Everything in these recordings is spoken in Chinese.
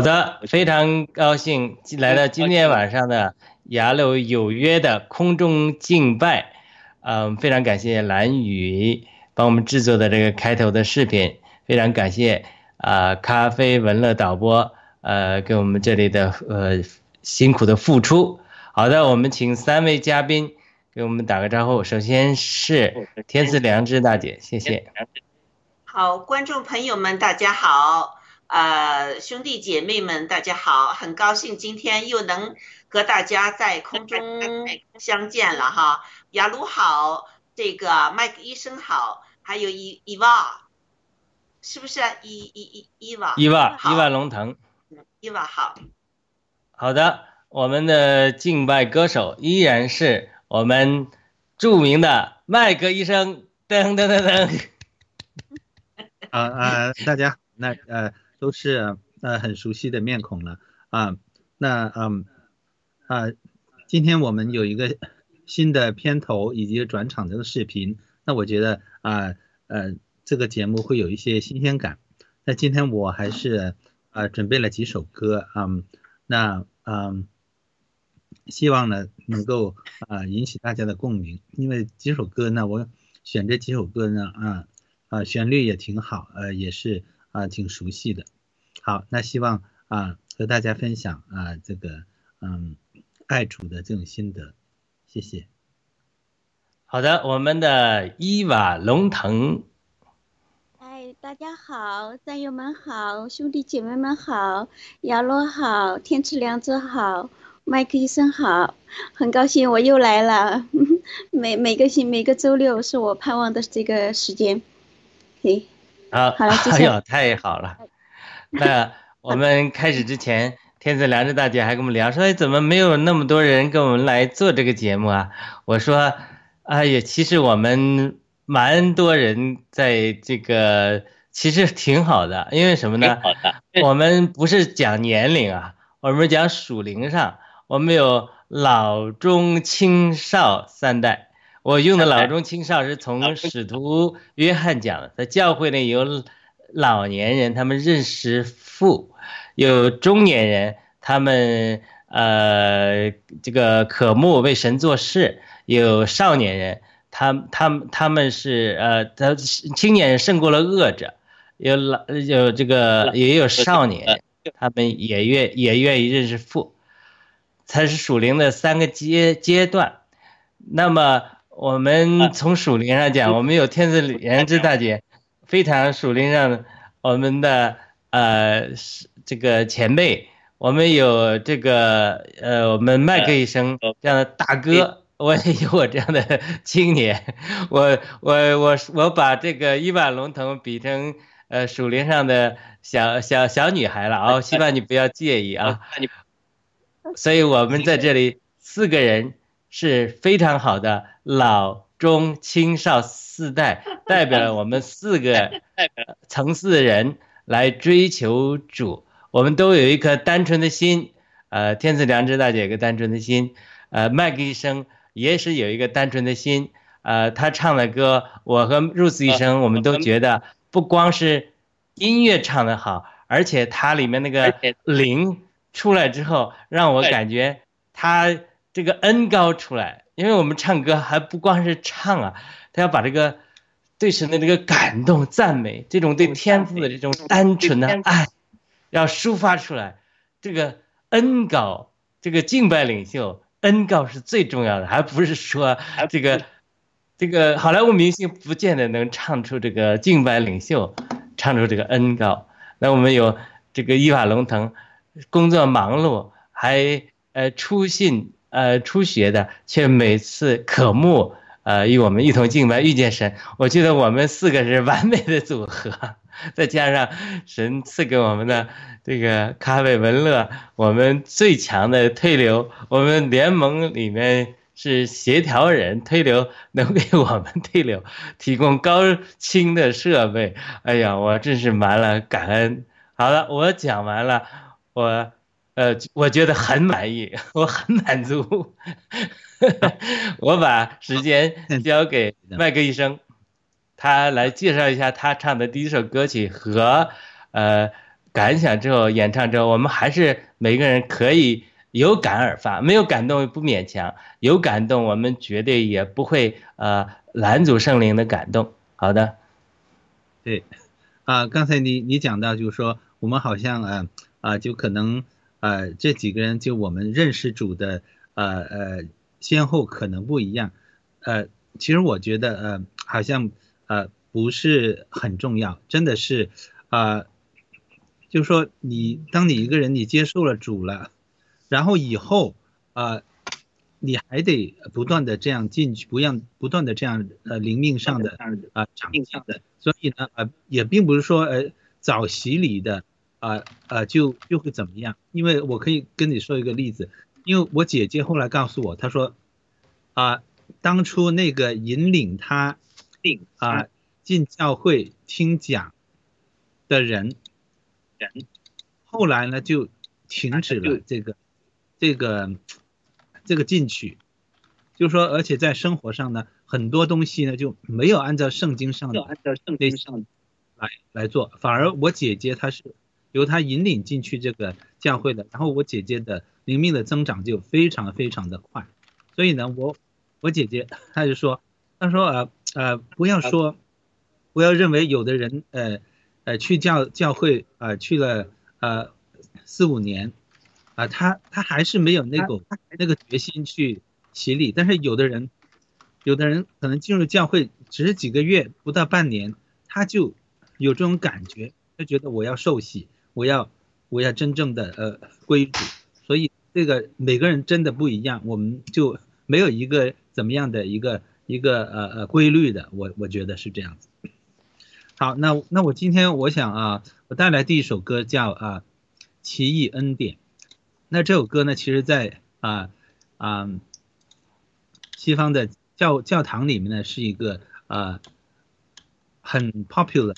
好的，非常高兴来到今天晚上的雅鲁有约的空中敬拜，嗯，非常感谢蓝宇帮我们制作的这个开头的视频，非常感谢啊咖啡文乐导播呃给我们这里的呃辛苦的付出。好的，我们请三位嘉宾给我们打个招呼，首先是天赐良知大姐，谢谢。好，观众朋友们，大家好。呃，兄弟姐妹们，大家好！很高兴今天又能和大家在空中 相见了哈。雅鲁好，这个麦克医生好，还有伊伊娃，是不是伊伊伊伊娃？伊娃，伊娃龙腾。伊娃好。好的，我们的敬拜歌手依然是我们著名的麦克医生。噔噔噔噔。啊啊，大家那呃。都是呃很熟悉的面孔了啊，那嗯啊，今天我们有一个 新的片头以及转场的视频，那我觉得啊呃这个节目会有一些新鲜感。那今天我还是啊准备了几首歌啊，那嗯希望呢能够啊引起大家的共鸣，因为几首歌呢我选这几首歌呢啊啊旋律也挺好，呃也是。啊，挺熟悉的。好，那希望啊和大家分享啊这个嗯爱主的这种心得，谢谢。好的，我们的伊娃龙腾。哎，大家好，战友们好，兄弟姐妹们好，雅罗好，天赐良知好，麦克医生好，很高兴我又来了。每每个星每个周六是我盼望的这个时间，嘿。好，哎呦，太好了！那我们开始之前，天赐良知大姐还跟我们聊说，哎，怎么没有那么多人跟我们来做这个节目啊？我说，哎呀，其实我们蛮多人在这个，其实挺好的，因为什么呢？好的，我们不是讲年龄啊，我们讲属灵上，我们有老中青少三代。我用的老中青少是从使徒约翰讲的，在教会里有老年人，他们认识父；有中年人，他们呃这个渴慕为神做事；有少年人，他他们他们是呃他青年人胜过了恶者；有老有这个也有少年，他们也愿也愿意认识父。才是属灵的三个阶阶段，那么。我们从属灵上讲，我们有天赐莲之大姐，非常属灵上，我们的呃这个前辈，我们有这个呃我们麦克医生这样的大哥，我也有我这样的青年，我我我我把这个伊万龙腾比成呃属灵上的小小小女孩了啊，希望你不要介意啊，所以我们在这里四个人。是非常好的老中青少四代，代表了我们四个层次的人来追求主。我们都有一颗单纯的心，呃，天赐良知大姐一个单纯的心，呃，麦克医生也是有一个单纯的心，呃，他唱的歌，我和 Rose 医生我们都觉得不光是音乐唱得好，而且它里面那个灵出来之后，让我感觉他。这个恩高出来，因为我们唱歌还不光是唱啊，他要把这个对神的这个感动、赞美，这种对天赋的这种单纯的爱，要抒发出来。这个恩高，这个敬拜领袖恩高是最重要的，还不是说这个这个好莱坞明星不见得能唱出这个敬拜领袖，唱出这个恩高。那我们有这个伊瓦龙腾，工作忙碌，还呃出信。呃，初学的却每次渴慕，呃，与我们一同敬拜，遇见神。我觉得我们四个是完美的组合，再加上神赐给我们的这个咖啡文乐，我们最强的推流，我们联盟里面是协调人，推流能给我们推流提供高清的设备。哎呀，我真是满了感恩。好了，我讲完了，我。呃，我觉得很满意，我很满足。我把时间交给麦克医生，他来介绍一下他唱的第一首歌曲和呃感想之后，演唱之后，我们还是每个人可以有感而发，没有感动不勉强，有感动我们绝对也不会呃拦阻圣灵的感动。好的，对，啊，刚才你你讲到就是说，我们好像啊啊，就可能呃这几个人就我们认识主的呃呃先后可能不一样，呃，其实我觉得呃好像呃不是很重要，真的是啊。就是说，你当你一个人你接受了主了，然后以后啊，你还得不断的这样进去，不让不断的这样呃灵命上的啊长进的，所以呢呃也并不是说呃早洗礼的啊呃就又会怎么样，因为我可以跟你说一个例子，因为我姐姐后来告诉我，她说啊当初那个引领她啊进教会听讲的人。人后来呢就停止了这个这个这个进取，就说，而且在生活上呢，很多东西呢就没有按照圣经上的按照圣经上来来做，反而我姐姐她是由他引领进去这个教会的，然后我姐姐的灵命的增长就非常非常的快，所以呢，我我姐姐她就说，她说呃呃不要说不要认为有的人呃。呃，去教教会啊，去了呃四五年，啊，他他还是没有那个那个决心去洗礼。但是有的人，有的人可能进入教会只是几个月，不到半年，他就有这种感觉，他觉得我要受洗，我要我要真正的呃归主。所以这个每个人真的不一样，我们就没有一个怎么样的一个一个呃呃规律的，我我觉得是这样子。好，那那我今天我想啊，我带来第一首歌叫啊《奇异恩典》。那这首歌呢，其实在啊啊西方的教教堂里面呢，是一个啊很 popular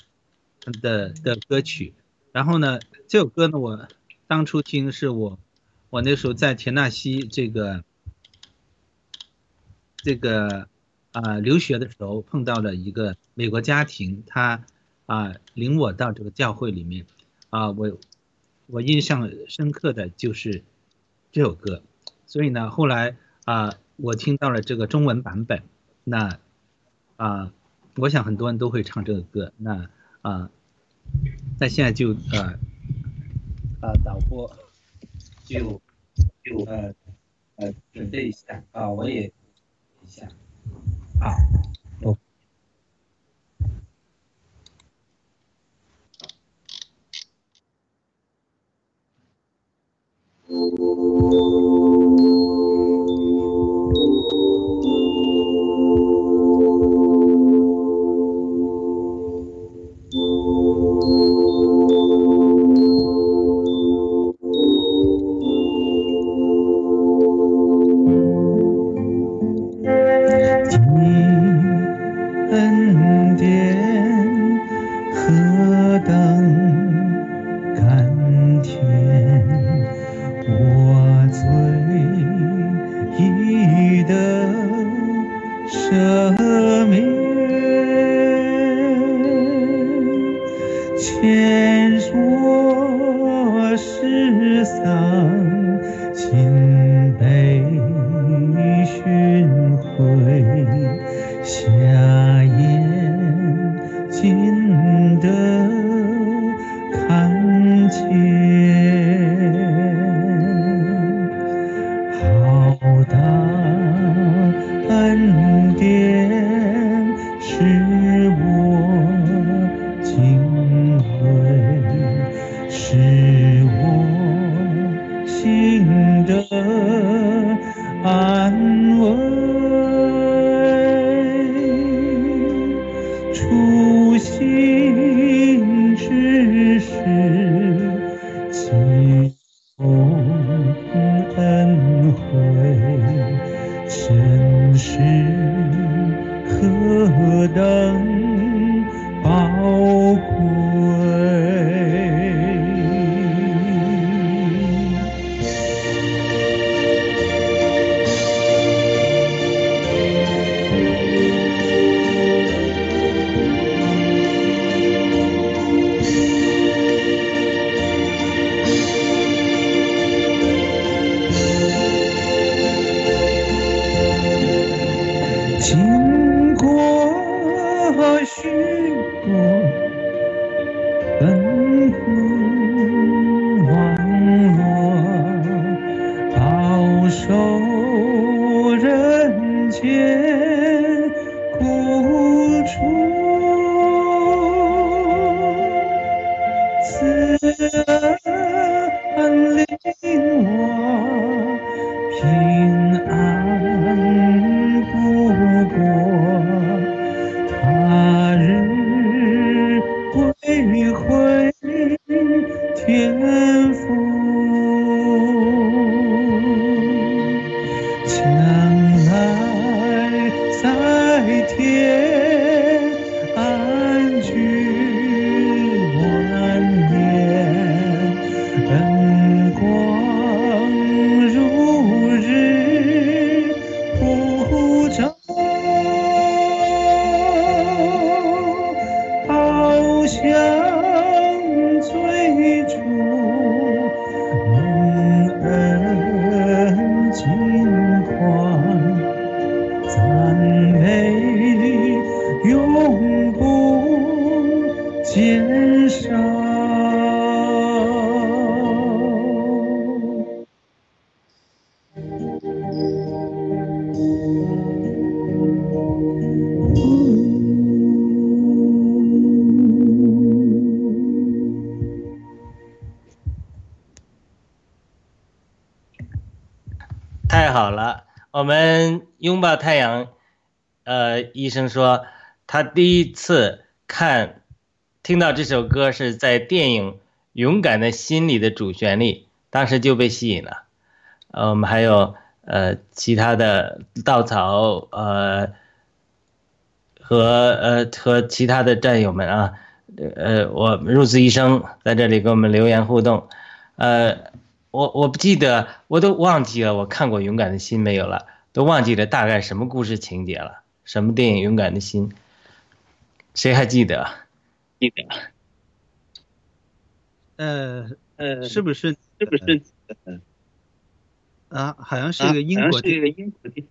的的歌曲。然后呢，这首歌呢，我当初听是我我那时候在田纳西这个这个啊留学的时候碰到了一个美国家庭，他。啊，领我到这个教会里面，啊，我我印象深刻的就是这首歌，所以呢，后来啊，我听到了这个中文版本，那啊，我想很多人都会唱这个歌，那啊，那现在就啊啊导播。就就呃呃准备一下。啊我也一下。啊哦。哦。太阳。呃，医生说他第一次看听到这首歌是在电影《勇敢的心》里的主旋律，当时就被吸引了。呃，我们还有呃其他的稻草呃和呃和其他的战友们啊，呃，我入斯医生在这里给我们留言互动，呃。我我不记得，我都忘记了，我看过《勇敢的心》没有了，都忘记了大概什么故事情节了，什么电影《勇敢的心》，谁还记得？记得。呃呃，是不是是不是？啊，好像是一个英国是一个英国的。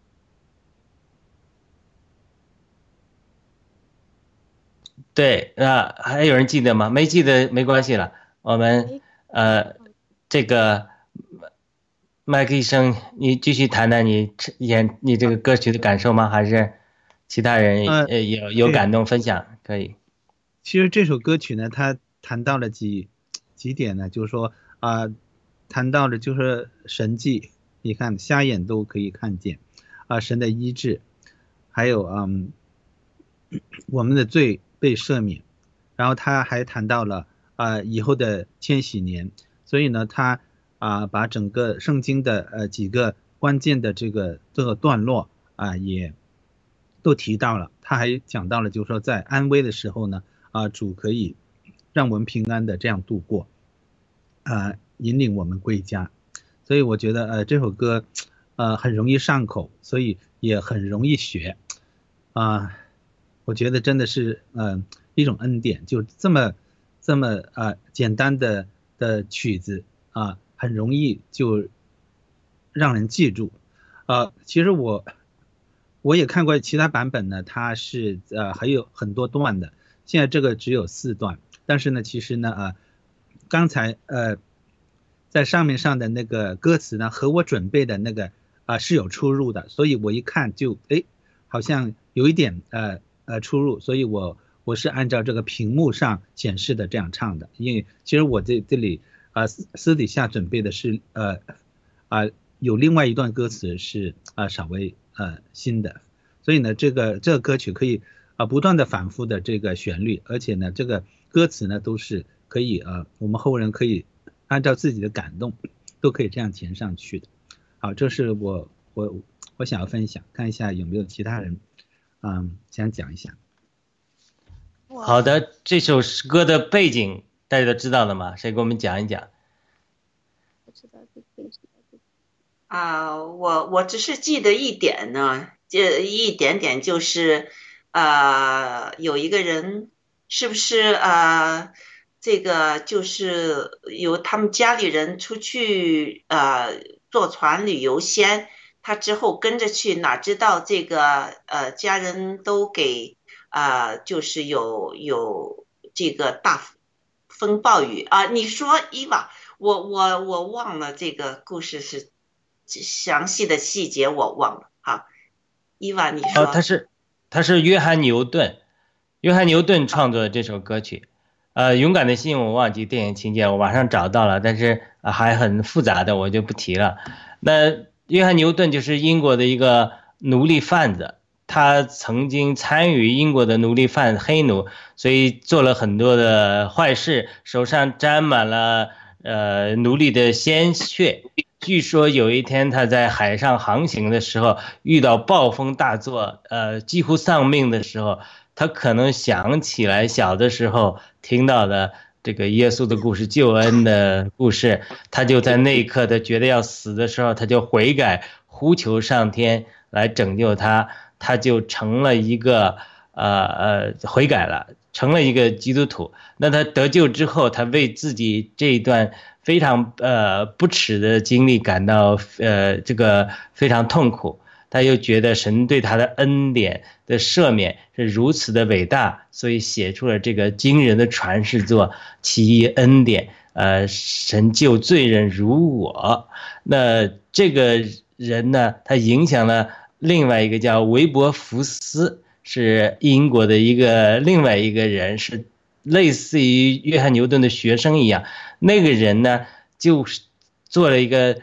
对啊，还有人记得吗？没记得没关系了，我们呃这个。麦克医生，你继续谈谈你演你这个歌曲的感受吗？还是其他人呃有有感动分享可以？其实这首歌曲呢，它谈到了几几点呢？就是说啊、呃，谈到了就是神迹，你看瞎眼都可以看见啊、呃，神的医治，还有嗯我们的罪被赦免，然后他还谈到了啊、呃、以后的千禧年，所以呢他。啊，把整个圣经的呃几个关键的这个这个段落啊，也都提到了。他还讲到了，就是说在安危的时候呢，啊，主可以让我们平安的这样度过，啊，引领我们归家。所以我觉得呃这首歌呃很容易上口，所以也很容易学啊。我觉得真的是呃一种恩典，就这么这么啊简单的的曲子啊。很容易就让人记住，呃，其实我我也看过其他版本呢，它是呃还有很多段的，现在这个只有四段，但是呢，其实呢，呃，刚才呃在上面上的那个歌词呢，和我准备的那个啊、是有出入的，所以我一看就哎好像有一点呃呃出入，所以我我是按照这个屏幕上显示的这样唱的，因为其实我这这里。啊，私底下准备的是呃，啊，有另外一段歌词是啊稍微呃新的，所以呢，这个这个歌曲可以啊不断的反复的这个旋律，而且呢，这个歌词呢都是可以啊，我们后人可以按照自己的感动，都可以这样填上去的。好，这是我我我想要分享，看一下有没有其他人嗯想讲一下。好的，这首诗歌的背景。大家都知道了吗？谁给我们讲一讲？啊，我我只是记得一点呢，这一点点就是，呃，有一个人是不是呃，这个就是有他们家里人出去呃坐船旅游先，他之后跟着去，哪知道这个呃家人都给啊、呃，就是有有这个大。风暴雨啊！你说伊娃，我我我忘了这个故事是详细的细节，我忘了。好，伊娃，你说。哦，他是他是约翰牛顿，约翰牛顿创作的这首歌曲。呃，勇敢的心我忘记电影情节，我马上找到了，但是还很复杂的，我就不提了。那约翰牛顿就是英国的一个奴隶贩子。他曾经参与英国的奴隶贩黑奴，所以做了很多的坏事，手上沾满了呃奴隶的鲜血。据说有一天他在海上航行的时候遇到暴风大作，呃，几乎丧命的时候，他可能想起来小的时候听到的这个耶稣的故事、救恩的故事，他就在那一刻他觉得要死的时候，他就悔改，呼求上天来拯救他，他就成了一个呃呃悔改了，成了一个基督徒。那他得救之后，他为自己这一段。非常呃不耻的经历，感到呃这个非常痛苦。他又觉得神对他的恩典的赦免是如此的伟大，所以写出了这个惊人的传世作《奇异恩典》。呃，神救罪人如我。那这个人呢，他影响了另外一个叫韦伯福斯，是英国的一个另外一个人，是类似于约翰牛顿的学生一样。那个人呢，就是做了一个，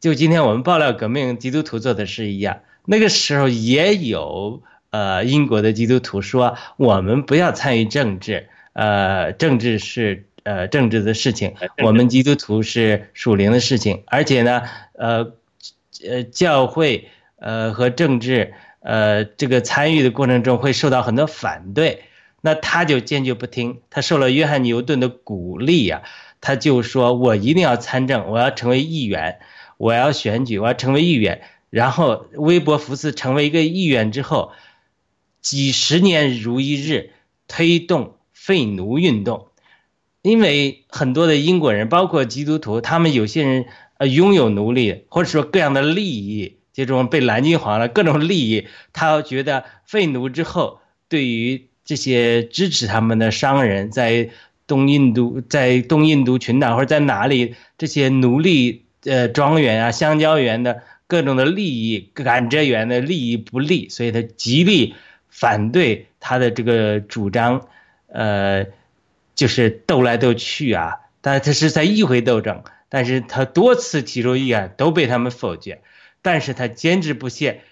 就今天我们爆料革命基督徒做的事一样。那个时候也有呃英国的基督徒说，我们不要参与政治，呃，政治是呃政治的事情，我们基督徒是属灵的事情。而且呢，呃，呃，教会呃和政治呃这个参与的过程中会受到很多反对，那他就坚决不听，他受了约翰牛顿的鼓励呀。他就说：“我一定要参政，我要成为议员，我要选举，我要成为议员。”然后，威伯福斯成为一个议员之后，几十年如一日推动废奴运动，因为很多的英国人，包括基督徒，他们有些人呃拥有奴隶，或者说各样的利益，这种被蓝金黄了各种利益，他觉得废奴之后，对于这些支持他们的商人，在东印度在东印度群岛或者在哪里，这些奴隶呃庄园啊、香蕉园的各种的利益、甘蔗园的利益不利，所以他极力反对他的这个主张，呃，就是斗来斗去啊。但他是在议会斗争，但是他多次提出议案都被他们否决，但是他坚持不懈。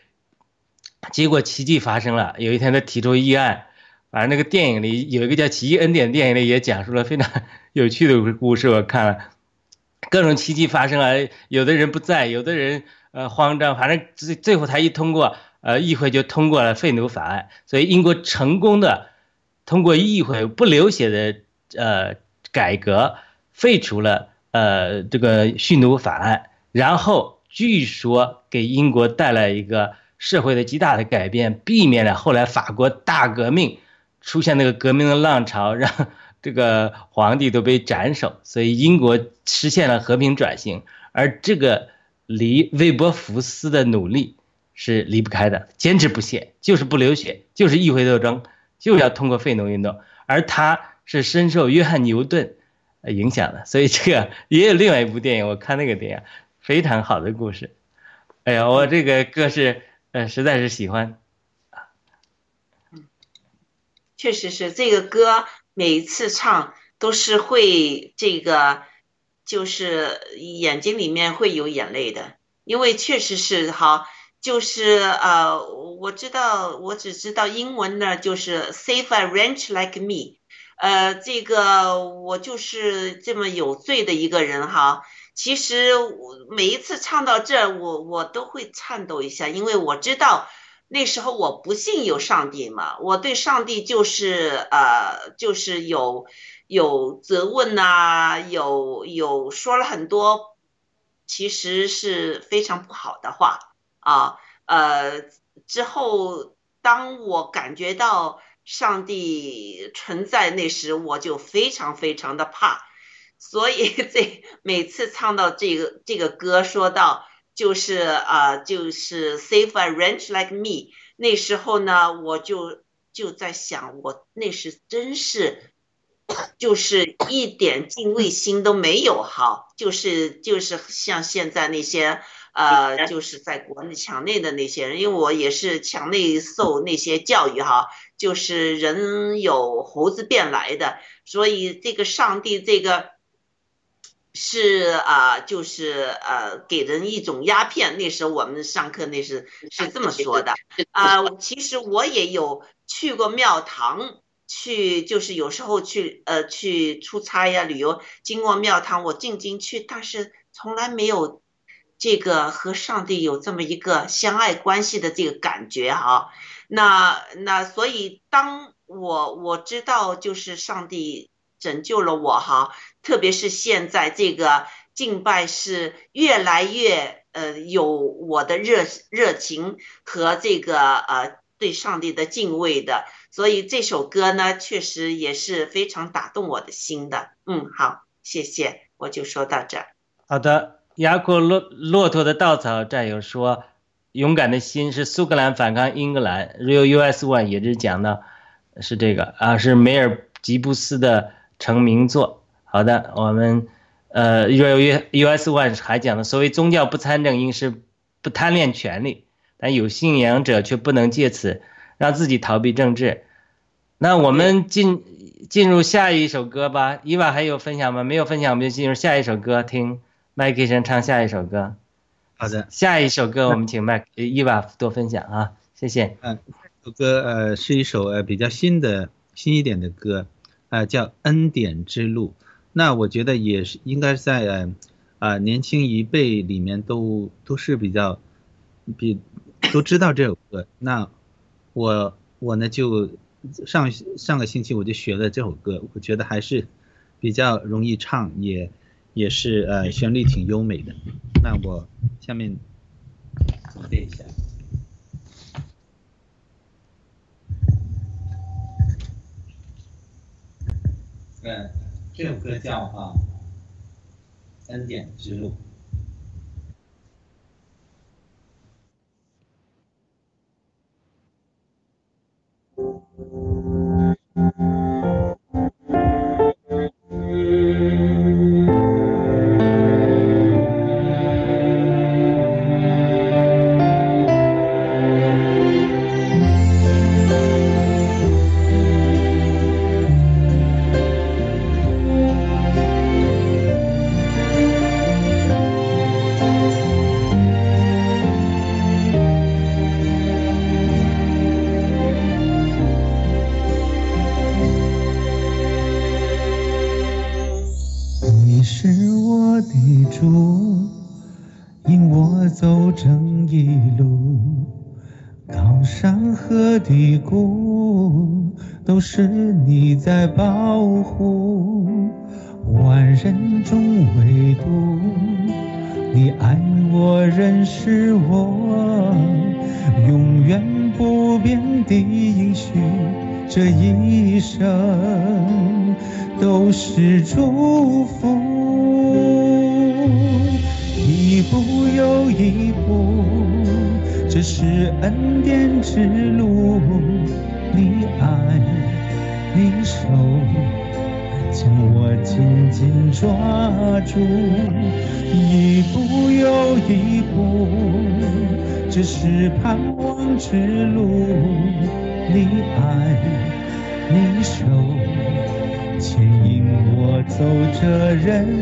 结果奇迹发生了，有一天他提出议案。反正那个电影里有一个叫《奇异恩典》电影里也讲述了非常有趣的故事，我看了，各种奇迹发生了，有的人不在，有的人呃慌张，反正最最后他一通过，呃议会就通过了废奴法案，所以英国成功的通过议会不流血的呃改革，废除了呃这个蓄奴法案，然后据说给英国带来一个社会的极大的改变，避免了后来法国大革命。出现那个革命的浪潮，让这个皇帝都被斩首，所以英国实现了和平转型。而这个离威伯福斯的努力是离不开的，坚持不懈，就是不流血，就是议会斗争，就要通过废奴运动。而他是深受约翰牛顿影响的，所以这个也有另外一部电影，我看那个电影非常好的故事。哎呀，我这个歌是呃，实在是喜欢。确实是这个歌，每一次唱都是会这个，就是眼睛里面会有眼泪的，因为确实是哈，就是呃，我知道，我只知道英文呢，就是 Save a wretch like me，呃，这个我就是这么有罪的一个人哈。其实我每一次唱到这，我我都会颤抖一下，因为我知道。那时候我不信有上帝嘛，我对上帝就是呃，就是有有责问呐，有有说了很多，其实是非常不好的话啊。呃，之后当我感觉到上帝存在那时，我就非常非常的怕，所以 这每次唱到这个这个歌，说到。就是啊，就是 save a ranch like me。那时候呢，我就就在想，我那时真是，就是一点敬畏心都没有哈。就是就是像现在那些呃，就是在国内墙内的那些人，因为我也是墙内受那些教育哈，就是人有猴子变来的，所以这个上帝这个。是啊，就是呃，给人一种鸦片。那时候我们上课那是是这么说的啊。其实我也有去过庙堂，去就是有时候去呃去出差呀旅游，经过庙堂我进进去，但是从来没有这个和上帝有这么一个相爱关系的这个感觉哈。那那所以当我我知道就是上帝拯救了我哈，特别是现在这个敬拜是越来越呃有我的热热情和这个呃对上帝的敬畏的。所以这首歌呢，确实也是非常打动我的心的。嗯，好，谢谢，我就说到这儿。好的，雅库骆骆驼的稻草战友说，勇敢的心是苏格兰反抗英格兰，Real US One 也是讲的，是这个啊，是梅尔吉布斯的成名作。好的，我们呃，Real US One 还讲了，所谓宗教不参政，应是不贪恋权力，但有信仰者却不能借此让自己逃避政治。那我们进进入下一首歌吧。伊娃还有分享吗？没有分享，我们就进入下一首歌，听麦克生唱下一首歌。好的，下一首歌我们请麦伊娃多分享啊，谢谢。嗯，这首歌呃是一首呃比较新的新一点的歌，呃叫《恩典之路》。那我觉得也是应该在呃啊年轻一辈里面都都是比较比都知道这首歌。那我我呢就。上上个星期我就学了这首歌，我觉得还是比较容易唱，也也是呃旋律挺优美的。那我下面练一下。对这首歌叫啊三点之路。在保护是盼望之路你爱你手牵引我走着人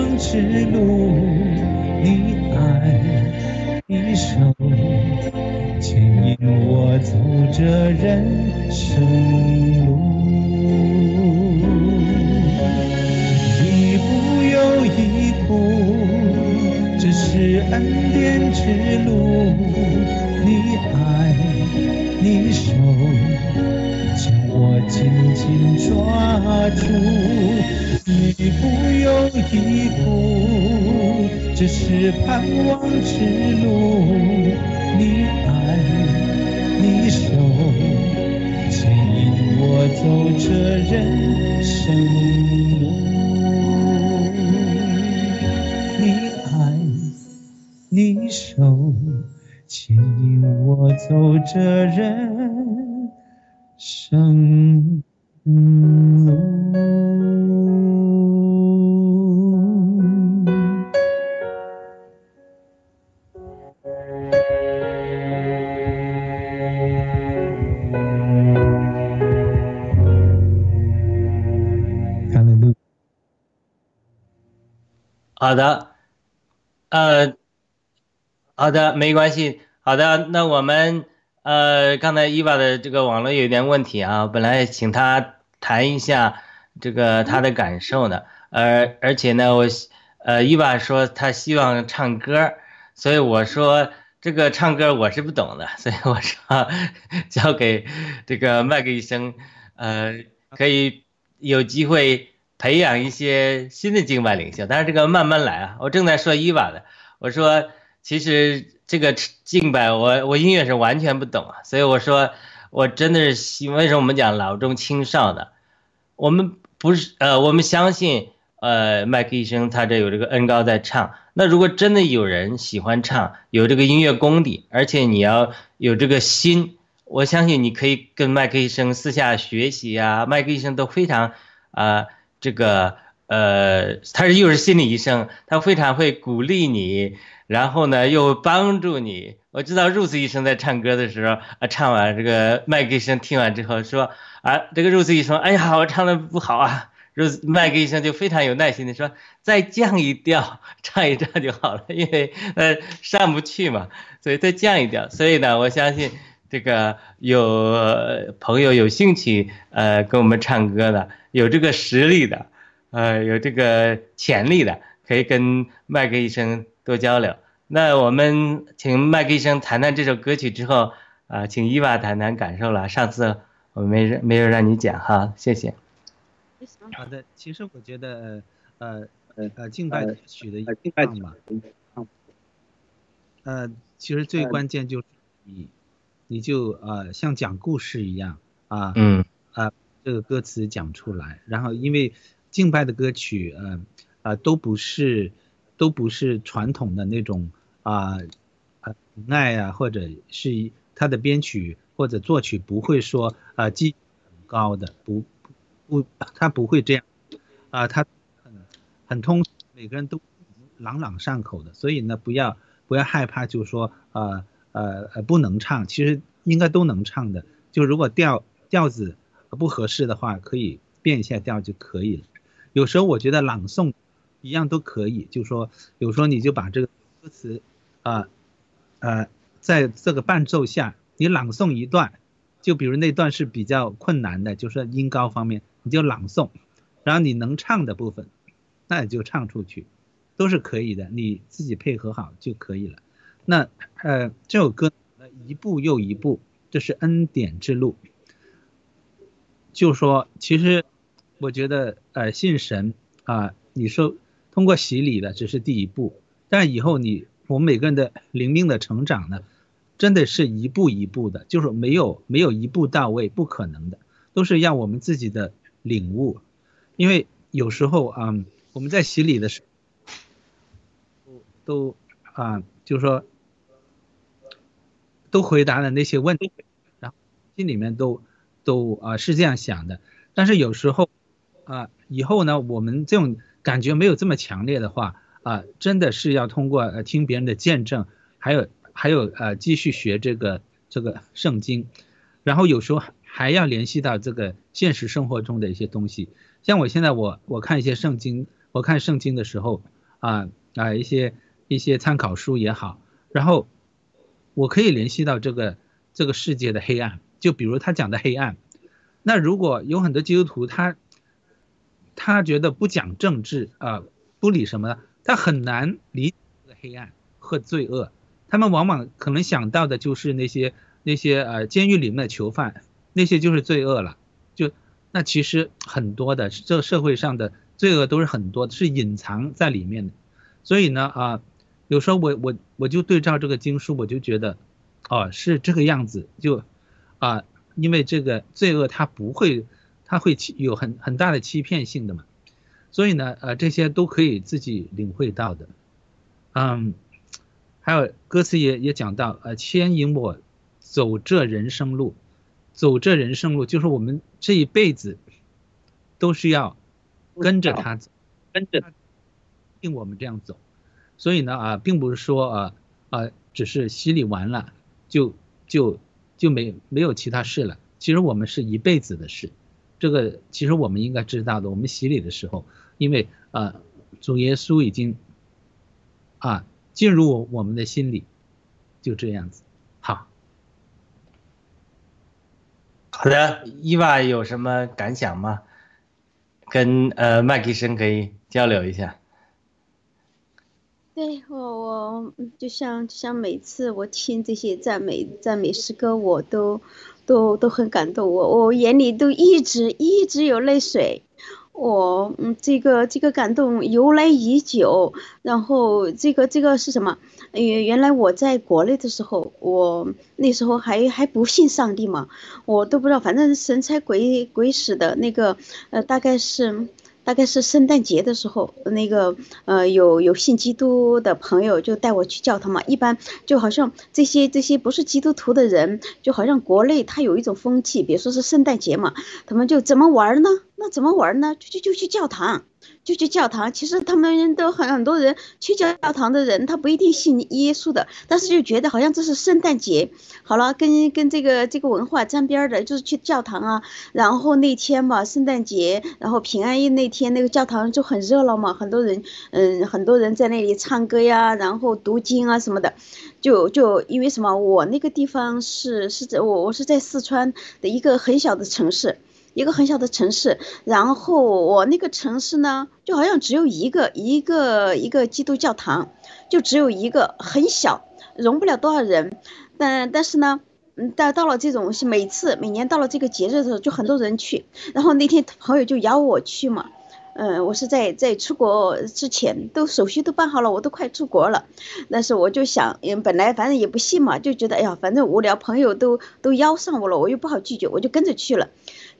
盼望之路，你爱一手牵引我走这人生路。一步又一步，这是恩典之路。你爱，你手，将我紧紧抓住。这是盼望之路。你爱，你守，牵引我走这人生路。你爱，你守，牵引我走这人生路。好的，呃，好的，没关系。好的，那我们呃，刚才伊娃的这个网络有点问题啊，本来请他谈一下这个他的感受呢，而而且呢，我呃，伊娃说他希望唱歌，所以我说这个唱歌我是不懂的，所以我说交给这个麦克医生，呃，可以有机会培养一些新的敬拜领袖，但是这个慢慢来啊。我正在说伊娃的，我说其实这个敬拜我我音乐是完全不懂啊，所以我说我真的是希为什么我们讲老中青少的，我们不是呃我们相信呃麦克医生他这有这个恩高在唱，那如果真的有人喜欢唱，有这个音乐功底，而且你要有这个心，我相信你可以跟麦克医生私下学习啊，麦克医生都非常啊、这个呃，他是又是心理医生，他非常会鼓励你，然后呢又帮助你。我知道 Rose 医生在唱歌的时候，啊，唱完这个麦克医生听完之后说，啊，这个 Rose 医生，哎呀，我唱的不好啊。Rose 麦克医生就非常有耐心的说，再降一调，唱一唱就好了，因为呃上不去嘛，所以再降一调。所以呢，我相信这个有呃朋友有兴趣呃跟我们唱歌的，有这个实力的。呃，有这个潜力的，可以跟麦克医生多交流。那我们请麦克医生谈谈这首歌曲之后，啊、请伊娃谈谈感受了。上次我没没有让你讲哈，谢谢。好的，其实我觉得呃呃呃敬拜歌曲的一唱嘛，呃，其实最关键就是你你就呃像讲故事一样啊，嗯。啊这个歌词讲出来，然后因为敬拜的歌曲，呃呃都不是都不是传统的那种啊啊爱啊，或者是它的编曲或者作曲不会说啊技很高的，不不他不会这样。啊，他很很通，每个人都朗朗上口的，所以呢不要不要害怕，就是说呃呃呃不能唱，其实应该都能唱的，就如果调调子。不合适的话，可以变一下调就可以了。有时候我觉得朗诵一样都可以，就说有时候你就把这个歌词啊呃在这个伴奏下，你朗诵一段，就比如那段是比较困难的，就是音高方面，你就朗诵，然后你能唱的部分，那你就唱出去，都是可以的，你自己配合好就可以了。那呃这首歌一步又一步，这是恩典之路。就说，其实我觉得，呃，信神啊，你说通过洗礼的只是第一步，但以后你我们每个人的灵命的成长呢，真的是一步一步的，就是没有没有一步到位，不可能的，都是要我们自己的领悟。因为有时候啊、我们在洗礼的时候，都啊，就是说都回答了那些问题，然后心里面都。都啊、呃、是这样想的，但是有时候啊、呃、以后呢，我们这种感觉没有这么强烈的话啊、呃，真的是要通过呃听别人的见证，还有还有呃继续学这个这个圣经，然后有时候还要联系到这个现实生活中的一些东西，像我现在我我看一些圣经，我看圣经的时候啊啊一些一些参考书也好，然后我可以联系到这个这个世界的黑暗，就比如他讲的黑暗，那如果有很多基督徒他他觉得不讲政治啊，不理什么的，他很难理黑暗和罪恶，他们往往可能想到的就是那些那些呃监狱里面的囚犯，那些就是罪恶了。就那其实很多的这个社会上的罪恶都是很多，是隐藏在里面的。所以呢啊，有时候我我我就对照这个经书，我就觉得哦是这个样子，就啊因为这个罪恶它不会，它会有很很大的欺骗性的嘛。所以呢呃这些都可以自己领会到的。嗯，还有歌词也也讲到，呃，牵引我走这人生路，走这人生路，就是我们这一辈子都是要跟着他走，跟着令我们这样走。所以呢，啊，并不是说啊啊，只是洗礼完了就就就没没有其他事了。其实我们是一辈子的事，这个其实我们应该知道的。我们洗礼的时候，因为啊，主耶稣已经。啊，进入我们的心里，就这样子。好，好的，伊娃有什么感想吗？跟呃麦克生可以交流一下。对我，我就像就像每次我听这些赞美赞美诗歌，我都都都很感动，我我眼里都一直一直有泪水。我嗯，这个这个感动由来已久，然后这个这个是什么？原原来我在国内的时候，我那时候还还不信上帝嘛，我都不知道，反正神差鬼鬼使的那个，呃，大概是。大概是圣诞节的时候，那个呃有有信基督的朋友就带我去教堂嘛。一般就好像这些这些不是基督徒的人，就好像国内他有一种风气，比如说是圣诞节嘛，他们就怎么玩呢？那怎么玩呢？就就就去教堂。就去教堂，其实他们都很很多人去教堂的人，他不一定信耶稣的，但是就觉得好像这是圣诞节，好了，跟跟这个这个文化沾边的，就是去教堂啊。然后那天嘛，圣诞节，然后平安夜那天，那个教堂就很热闹嘛，很多人，嗯，很多人在那里唱歌呀，然后读经啊什么的，就就因为什么，我那个地方是是在我我是在四川的一个很小的城市。一个很小的城市，然后我那个城市呢，就好像只有一个一个一个基督教堂，就只有一个很小，容不了多少人。但但是呢，嗯，到到了这种每次每年到了这个节日的时候，就很多人去。然后那天朋友就邀我去嘛，嗯，我是在在出国之前都手续都办好了，我都快出国了。但是我就想，嗯，本来反正也不信嘛，就觉得哎呀，反正无聊，朋友都都邀上我了，我又不好拒绝，我就跟着去了。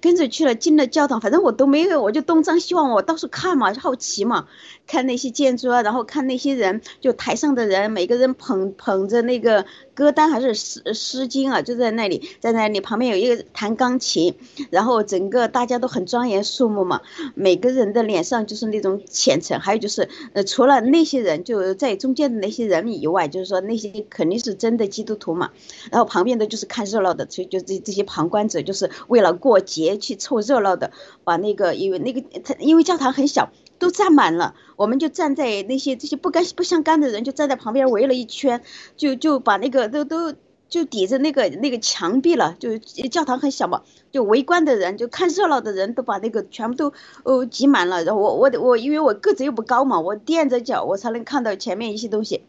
跟着去了，进了教堂，反正我都没有，我就东张西望，我到处看嘛，好奇嘛，看那些建筑啊，然后看那些人，就台上的人，每个人捧捧着那个歌单还是诗诗经啊，就在那里，在那里旁边有一个弹钢琴，然后整个大家都很庄严肃穆嘛，每个人的脸上就是那种虔诚，还有就是，呃，除了那些人就在中间的那些人以外，就是说那些肯定是真的基督徒嘛，然后旁边的就是看热闹的，所以就这这些旁观者就是为了过节。去凑热闹的，把那个因为那个他因为教堂很小，都站满了，我们就站在那些这些不干不相干的人就站在旁边围了一圈，就就把那个都都就抵着那个那个墙壁了，就教堂很小嘛，就围观的人就看热闹的人都把那个全部都哦挤满了，然后我我我因为我个子又不高嘛，我垫着脚我才能看到前面一些东西。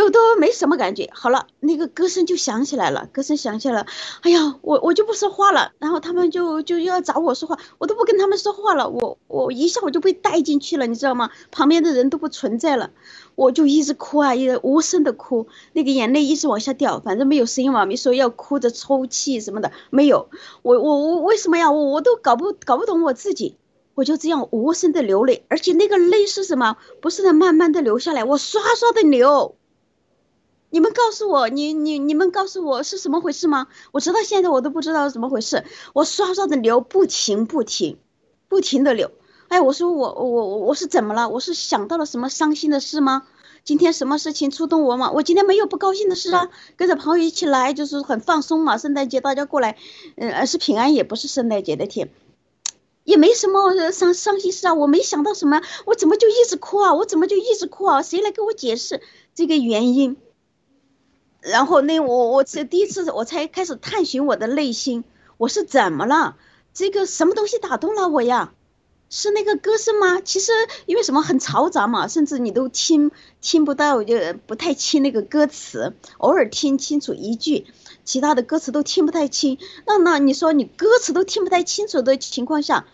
都都没什么感觉。好了，那个歌声就响起来了，歌声响起来了。哎呀，我我就不说话了，然后他们就就要找我说话，我都不跟他们说话了。我我一下我就被带进去了，你知道吗？旁边的人都不存在了，我就一直哭啊，一直无声的哭，那个眼泪一直往下掉，反正没有声音嘛，没说要哭着抽泣什么的，没有。我我我为什么呀？我我都搞不搞不懂我自己，我就这样无声的流泪，而且那个泪是什么？不是在慢慢的流下来，我刷刷的流。你们告诉我，你你你们告诉我是什么回事吗？我直到现在我都不知道怎么回事。我刷刷的流，不停不停，不停的流。哎，我说我我我我是怎么了？我是想到了什么伤心的事吗？今天什么事情触动我吗？我今天没有不高兴的事啊。跟着朋友一起来，就是很放松嘛。圣诞节大家过来，嗯，是平安，也不是圣诞节那天。也没什么伤伤心事啊，我没想到什么，我怎么就一直哭啊？我怎么就一直哭啊？谁来给我解释这个原因？然后那我我这第一次我才开始探寻我的内心，我是怎么了？这个什么东西打动了我呀？是那个歌声吗？其实因为什么很嘈杂嘛，甚至你都听听不到，就不太清那个歌词，偶尔听清楚一句，其他的歌词都听不太清。那那你说你歌词都听不太清楚的情况下，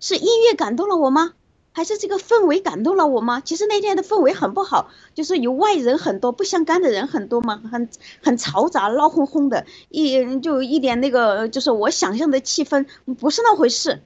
是音乐感动了我吗？还是这个氛围感动了我吗？其实那天的氛围很不好，就是有外人很多，不相干的人很多嘛，很很嘈杂，闹哄哄的，一就一点那个就是我想象的气氛不是那回事。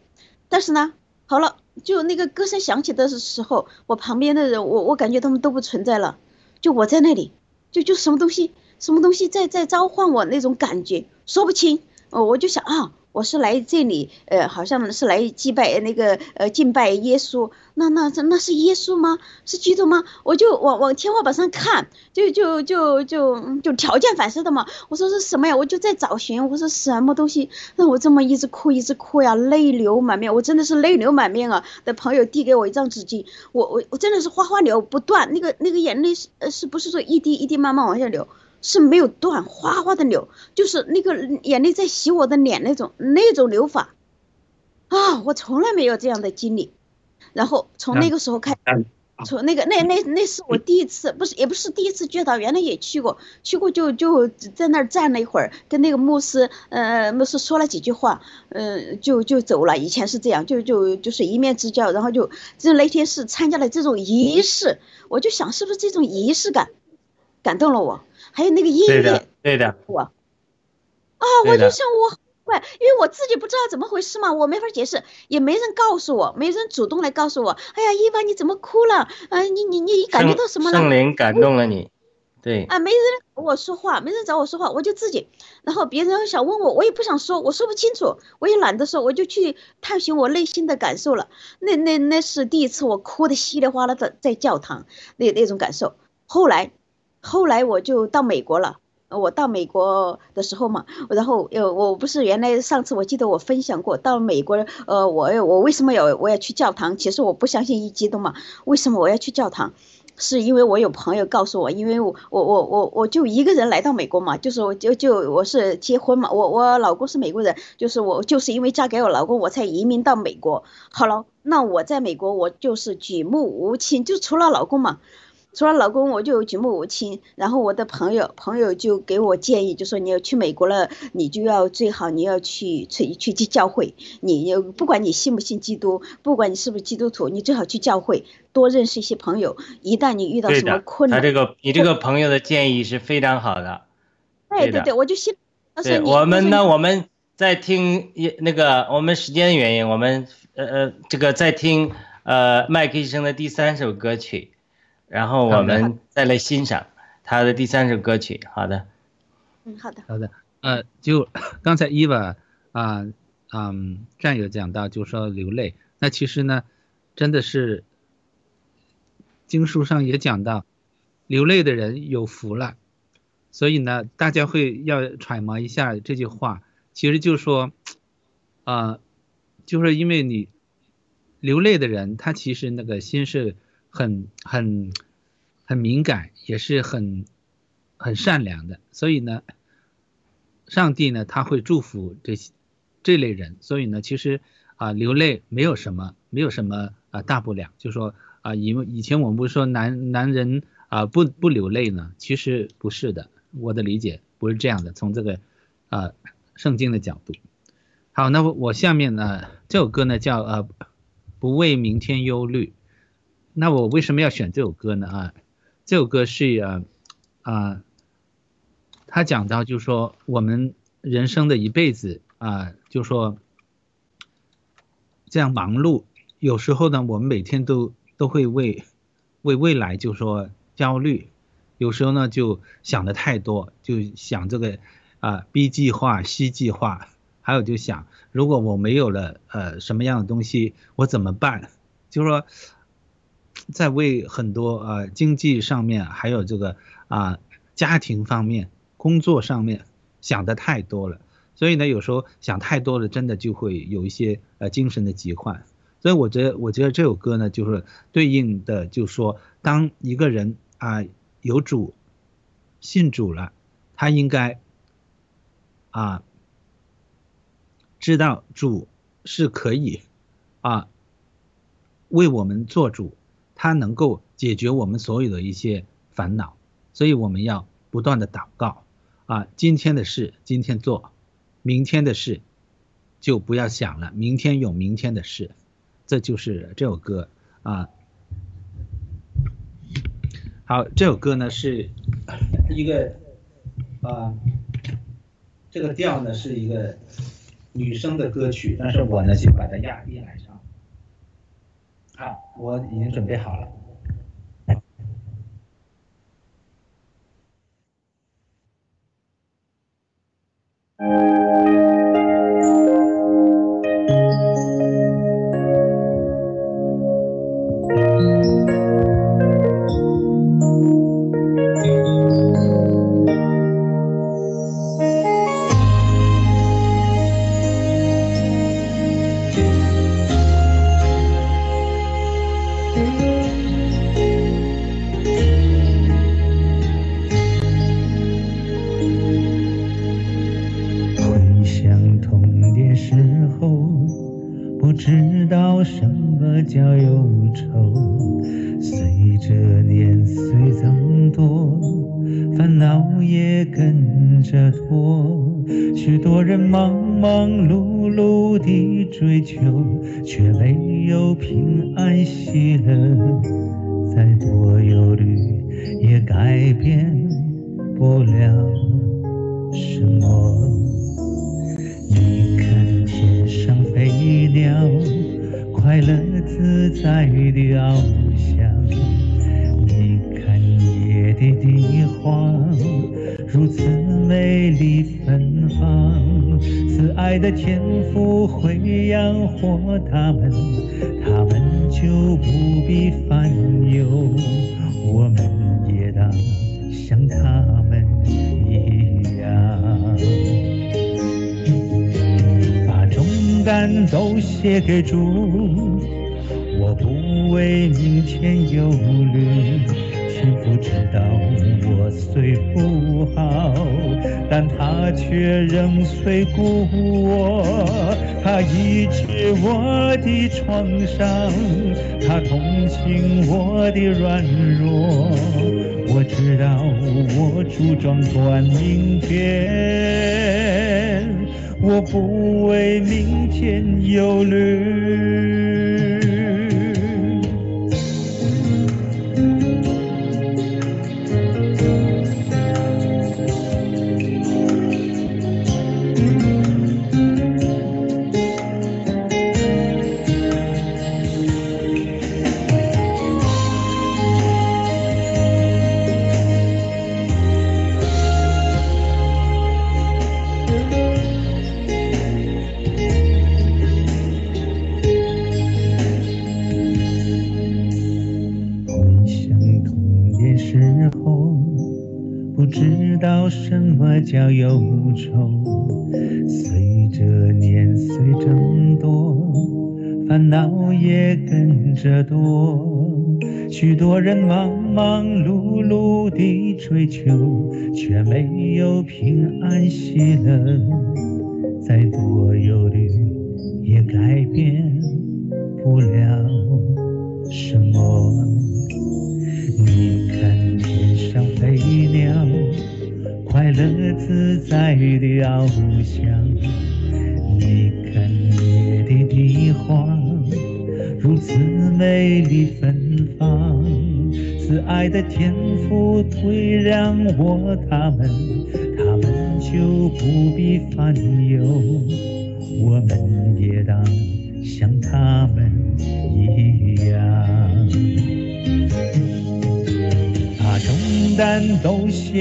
但是呢。好了，就那个歌声响起的时候，我旁边的人，我我感觉他们都不存在了，就我在那里，就就什么东西，什么东西在在召唤我那种感觉，说不清，我就想啊。我是来这里，呃，好像是来祭拜那个，呃，敬拜耶稣。那那这那是耶稣吗？是基督吗？我就往往天花板上看，就就就就就条件反射的嘛。我说是什么呀？我就在找寻，我说什么东西让我这么一直哭一直哭呀，泪流满面。我真的是泪流满面啊！的朋友递给我一张纸巾，我我我真的是哗哗流不断，那个那个眼泪是呃是不是说一滴一滴慢慢往下流？是没有断，哗哗的流，就是那个眼泪在洗我的脸那种那种流法，啊，我从来没有这样的经历。然后从那个时候开始，从那个那那那是我第一次，不是也不是第一次觉到，原来也去过，去过就就在那儿站了一会儿，跟那个牧师，呃，牧师说了几句话，嗯，就就走了。以前是这样，就就就是一面之交，然后就就那天是参加了这种仪式，我就想是不是这种仪式感感动了我。还有那个音乐，对的，我啊，我就想我怪，因为我自己不知道怎么回事嘛，我没法解释，也没人告诉我，没人主动来告诉我。哎呀，伊娃你怎么哭了？啊，你你你感觉到什么了？圣灵感动了你，对。啊，没人找我说话，没人找我说话，我就自己。然后别人想问我，我也不想说，我说不清楚，我也懒得说，我就去探寻我内心的感受了。那那那是第一次我哭的稀里哗啦的在教堂，那那种感受。后来。后来我就到美国了。我到美国的时候嘛，然后呃，我不是原来上次我记得我分享过，到美国，呃，我我为什么要我要去教堂？其实我不相信一基督嘛。为什么我要去教堂？是因为我有朋友告诉我，因为我我我我我就一个人来到美国嘛，就是我就就我是结婚嘛，我我老公是美国人，就是我就是因为嫁给我老公，我才移民到美国。好了，那我在美国我就是举目无亲，就除了老公嘛。除了老公，我就举目无亲。然后我的朋友朋友就给我建议，就说你要去美国了，你就要最好你要去去去去教会。你不管你信不信基督，不管你是不是基督徒，你最好去教会，多认识一些朋友。一旦你遇到什么困难，他这个你这个朋友的建议是非常好的。对对对，我就信。对，我们呢，我们在听那个，我们时间的原因，我们呃呃这个在听呃麦克医生的第三首歌曲。然后我们再来欣赏他的第三首歌曲。好的，嗯，好的，好的。呃，就 刚才伊娃啊，嗯，战友讲到，就说流泪。那其实呢，真的是经书上也讲到，流泪的人有福了。所以呢，大家会要揣摩一下这句话，其实就说，啊，就是因为你流泪的人，他其实那个心是。很很很敏感，也是很很善良的，所以呢，上帝呢他会祝福这些这类人，所以呢，其实啊流泪没有什么，没有什么啊大不了，就说啊以以前我们不是说男男人啊不不流泪呢，其实不是的，我的理解不是这样的，从这个啊圣经的角度。好，那我下面呢这首歌呢叫呃不为明天忧虑。那我为什么要选这首歌呢？啊，这首歌是啊啊，他讲到就是说我们人生的一辈子啊，就说这样忙碌，有时候呢，我们每天都都会为为未来就说焦虑，有时候呢就想的太多，就想这个啊 B 计划、C 计划，还有就想如果我没有了呃什么样的东西，我怎么办？就说。在为很多呃经济上面，还有这个啊家庭方面、工作上面想的太多了，所以呢，有时候想太多了，真的就会有一些呃精神的疾患。所以我觉得，我觉得这首歌呢，就是对应的，就是说，当一个人啊有主、信主了，他应该啊知道主是可以啊为我们做主，它能够解决我们所有的一些烦恼。所以我们要不断的祷告啊，今天的事今天做。明天的事就不要想了，明天有明天的事，这就是这首歌啊。好，这首歌呢是一个啊，这个调呢是一个女生的歌曲，但是我呢就把它压低来。啊，我已经准备好了。安喜乐。再多忧虑，也改变不了什么。你看天上飞鸟。快乐自在的翱翔，你看野地的花，如此美丽芬芳。慈爱的天父退让我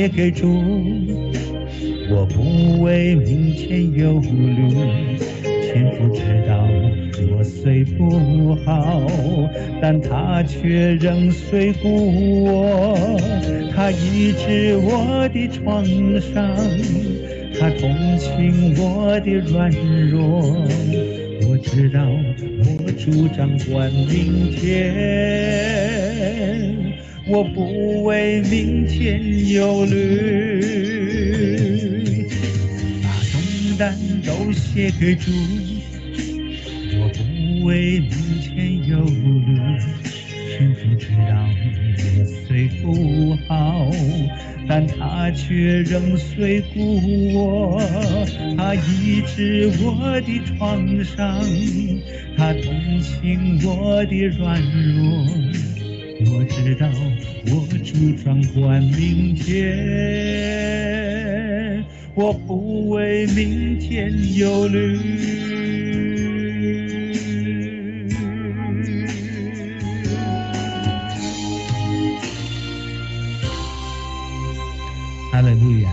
都卸给主。我不为明天忧虑，天父知道我虽不好，但他却仍随顾我。他医治我的创伤，他同情我的软弱。我知道我主掌管明天，我不为明天忧虑，把重担都卸给主，我不为明天忧虑。天父知道我虽不好，但他却仍随顾我，他医治我的创伤，他同情我的软弱。我知道我主掌管明天，我不为明天忧虑。哈利路亚。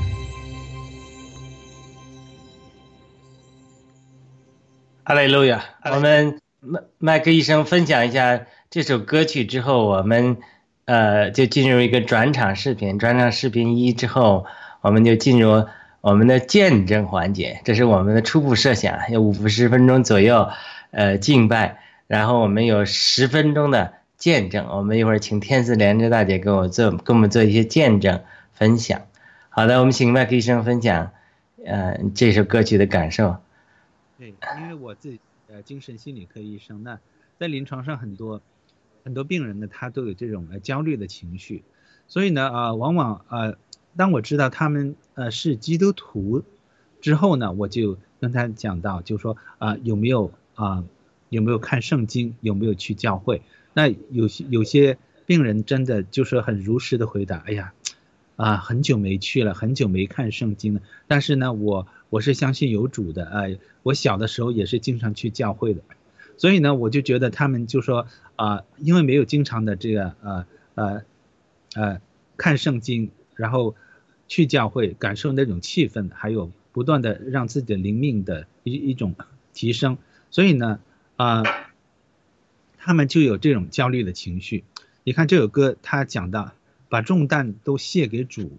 哈利路亚！我们麦麦克医生分享一下这首歌曲之后，我们呃就进入一个转场视频。转场视频一之后，我们就进入我们的见证环节。这是我们的初步设想，有五十分钟左右，呃敬拜，然后我们有十分钟的见证。我们一会儿请天赐莲枝大姐给我做，给我们做一些见证分享。好的，我们请麦克医生分享，呃这首歌曲的感受。对，因为我自己呃精神心理科医生，那在临床上很多很多病人呢，他都有这种呃焦虑的情绪，所以呢啊、呃往往呃当我知道他们呃是基督徒之后呢，我就跟他讲到，就说啊、有没有啊、有没有看圣经，有没有去教会？那有些有些病人真的就是很如实的回答，哎呀。啊，很久没去了，很久没看圣经了。但是呢，我我是相信有主的，哎、我小的时候也是经常去教会的，所以呢，我就觉得他们就说啊、因为没有经常的这个呃呃呃看圣经，然后去教会感受那种气氛，还有不断的让自己的灵命的一一种提升，所以呢啊、他们就有这种焦虑的情绪。你看这首歌，他讲到把重担都卸给主，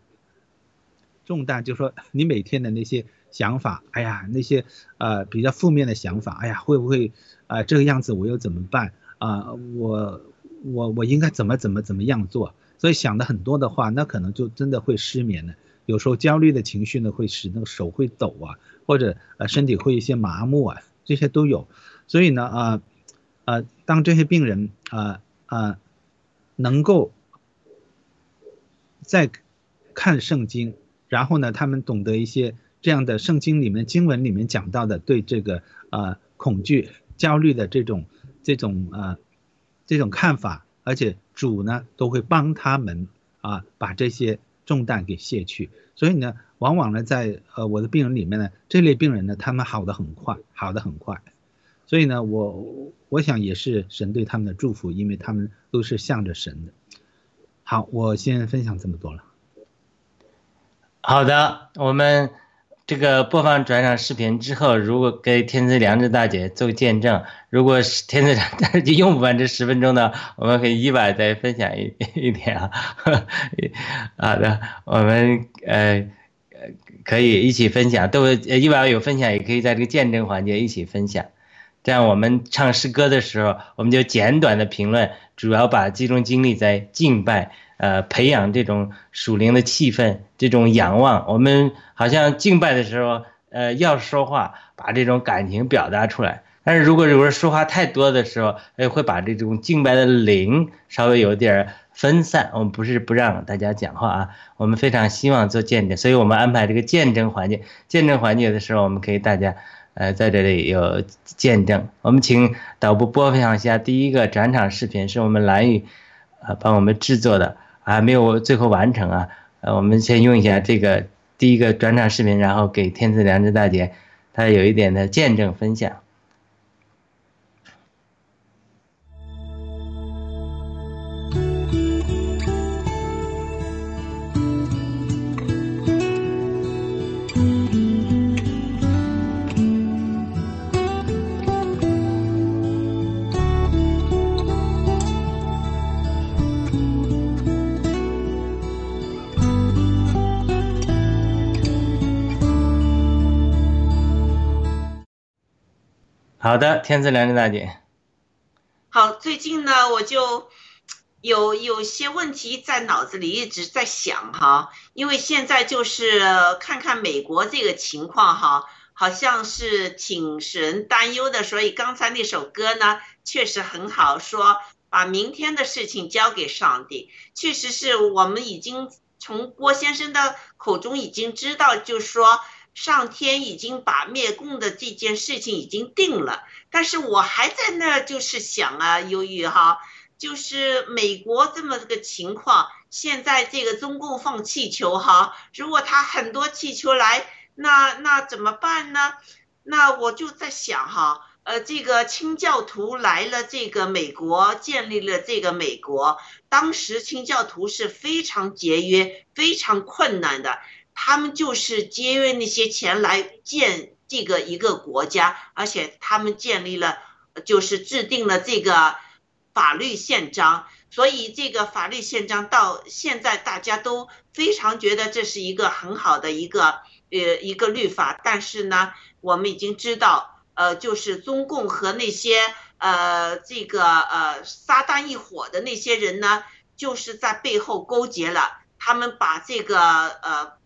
重担就说你每天的那些想法，哎呀，那些呃比较负面的想法，哎呀，会不会啊、呃这个样子我又怎么办啊、我我我应该怎么怎么怎么样做？所以想的很多的话，那可能就真的会失眠了。有时候焦虑的情绪呢，会使那个手会抖啊，或者呃身体会一些麻木啊，这些都有。所以呢，啊呃，当这些病人啊啊、能够在看圣经，然后呢，他们懂得一些这样的圣经里面经文里面讲到的对这个呃恐惧、焦虑的这种这种呃这种看法，而且主呢都会帮他们啊把这些重担给卸去。所以呢，往往呢在呃我的病人里面呢，这类病人呢他们好的很快，好的很快。所以呢，我我想也是神对他们的祝福，因为他们都是向着神的。好，我先分享这么多了。好的，我们这个播放转场视频之后，如果给天赐良知大姐做个见证，如果是天赐良知大姐用不完这十分钟呢，我们可以一百再分享一一点啊。好的，我们呃呃可以一起分享，都呃一百有分享，也可以在这个见证环节一起分享。这样我们唱诗歌的时候，我们就简短的评论，主要把集中精力在敬拜，呃，培养这种属灵的气氛，这种仰望。我们好像敬拜的时候，呃，要说话，把这种感情表达出来。但是如果有人说话太多的时候，哎，会把这种敬拜的灵稍微有点分散。我们不是不让大家讲话啊，我们非常希望做见证，所以我们安排这个见证环节。见证环节的时候，我们可以大家。呃，在这里有见证，我们请导播播放一下第一个转场视频，是我们蓝宇，呃，帮我们制作的，还没有最后完成啊。呃，我们先用一下这个第一个转场视频，然后给天赐良知大姐，她有一点的见证分享。好的，天赐良知大姐。好，最近呢，我就有有些问题在脑子里一直在想哈，因为现在就是看看美国这个情况哈，好像是挺使人担忧的，所以刚才那首歌呢，确实很好，说把明天的事情交给上帝，确实是我们已经从郭先生的口中已经知道，就说。上天已经把灭共的这件事情已经定了，但是我还在那儿就是想啊，由于哈，就是美国这么个情况，现在这个中共放气球哈，如果他很多气球来，那那怎么办呢？那我就在想哈，呃，这个清教徒来了这个美国，建立了这个美国，当时清教徒是非常节约、非常困难的。他们就是节约那些钱来建这个一个国家，而且他们建立了，就是制定了这个法律宪章。所以这个法律宪章到现在大家都非常觉得这是一个很好的一个呃一个律法。但是呢，我们已经知道，呃，就是中共和那些呃这个呃撒旦一伙的那些人呢，就是在背后勾结了，他们把这个呃。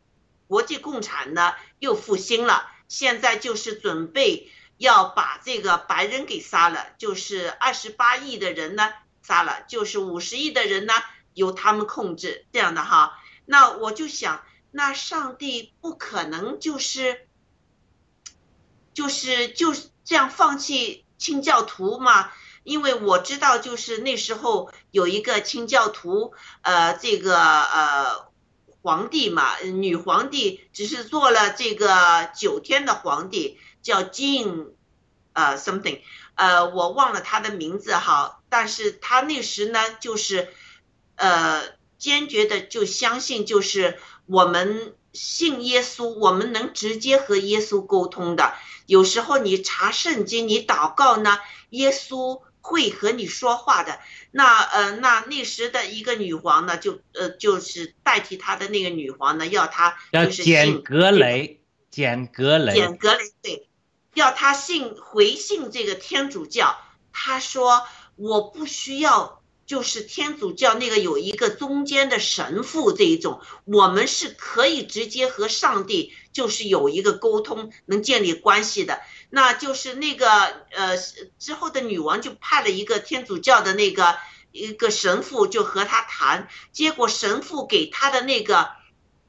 国际共产呢又复兴了，现在就是准备要把这个白人给杀了，就是二十八亿的人呢杀了，就是五十亿的人呢由他们控制这样的哈。那我就想，那上帝不可能就是就是就这样放弃清教徒嘛？因为我知道，就是那时候有一个清教徒，呃，这个呃。皇帝嘛，女皇帝只是做了这个九天的皇帝，叫 Jean，呃，something，呃，我忘了他的名字哈，但是他那时呢，就是，呃，坚决的就相信，就是我们信耶稣，我们能直接和耶稣沟通的。有时候你查圣经，你祷告呢，耶稣。会和你说话的，那呃，那那时的一个女皇呢，就呃，就是代替她的那个女皇呢，要她就是简格雷，简格雷，简格雷对，要他信回信这个天主教，他说我不需要。就是天主教那个有一个中间的神父这一种，我们是可以直接和上帝就是有一个沟通，能建立关系的。那就是那个呃之后的女王就派了一个天主教的那个一个神父就和他谈，结果神父给他的那个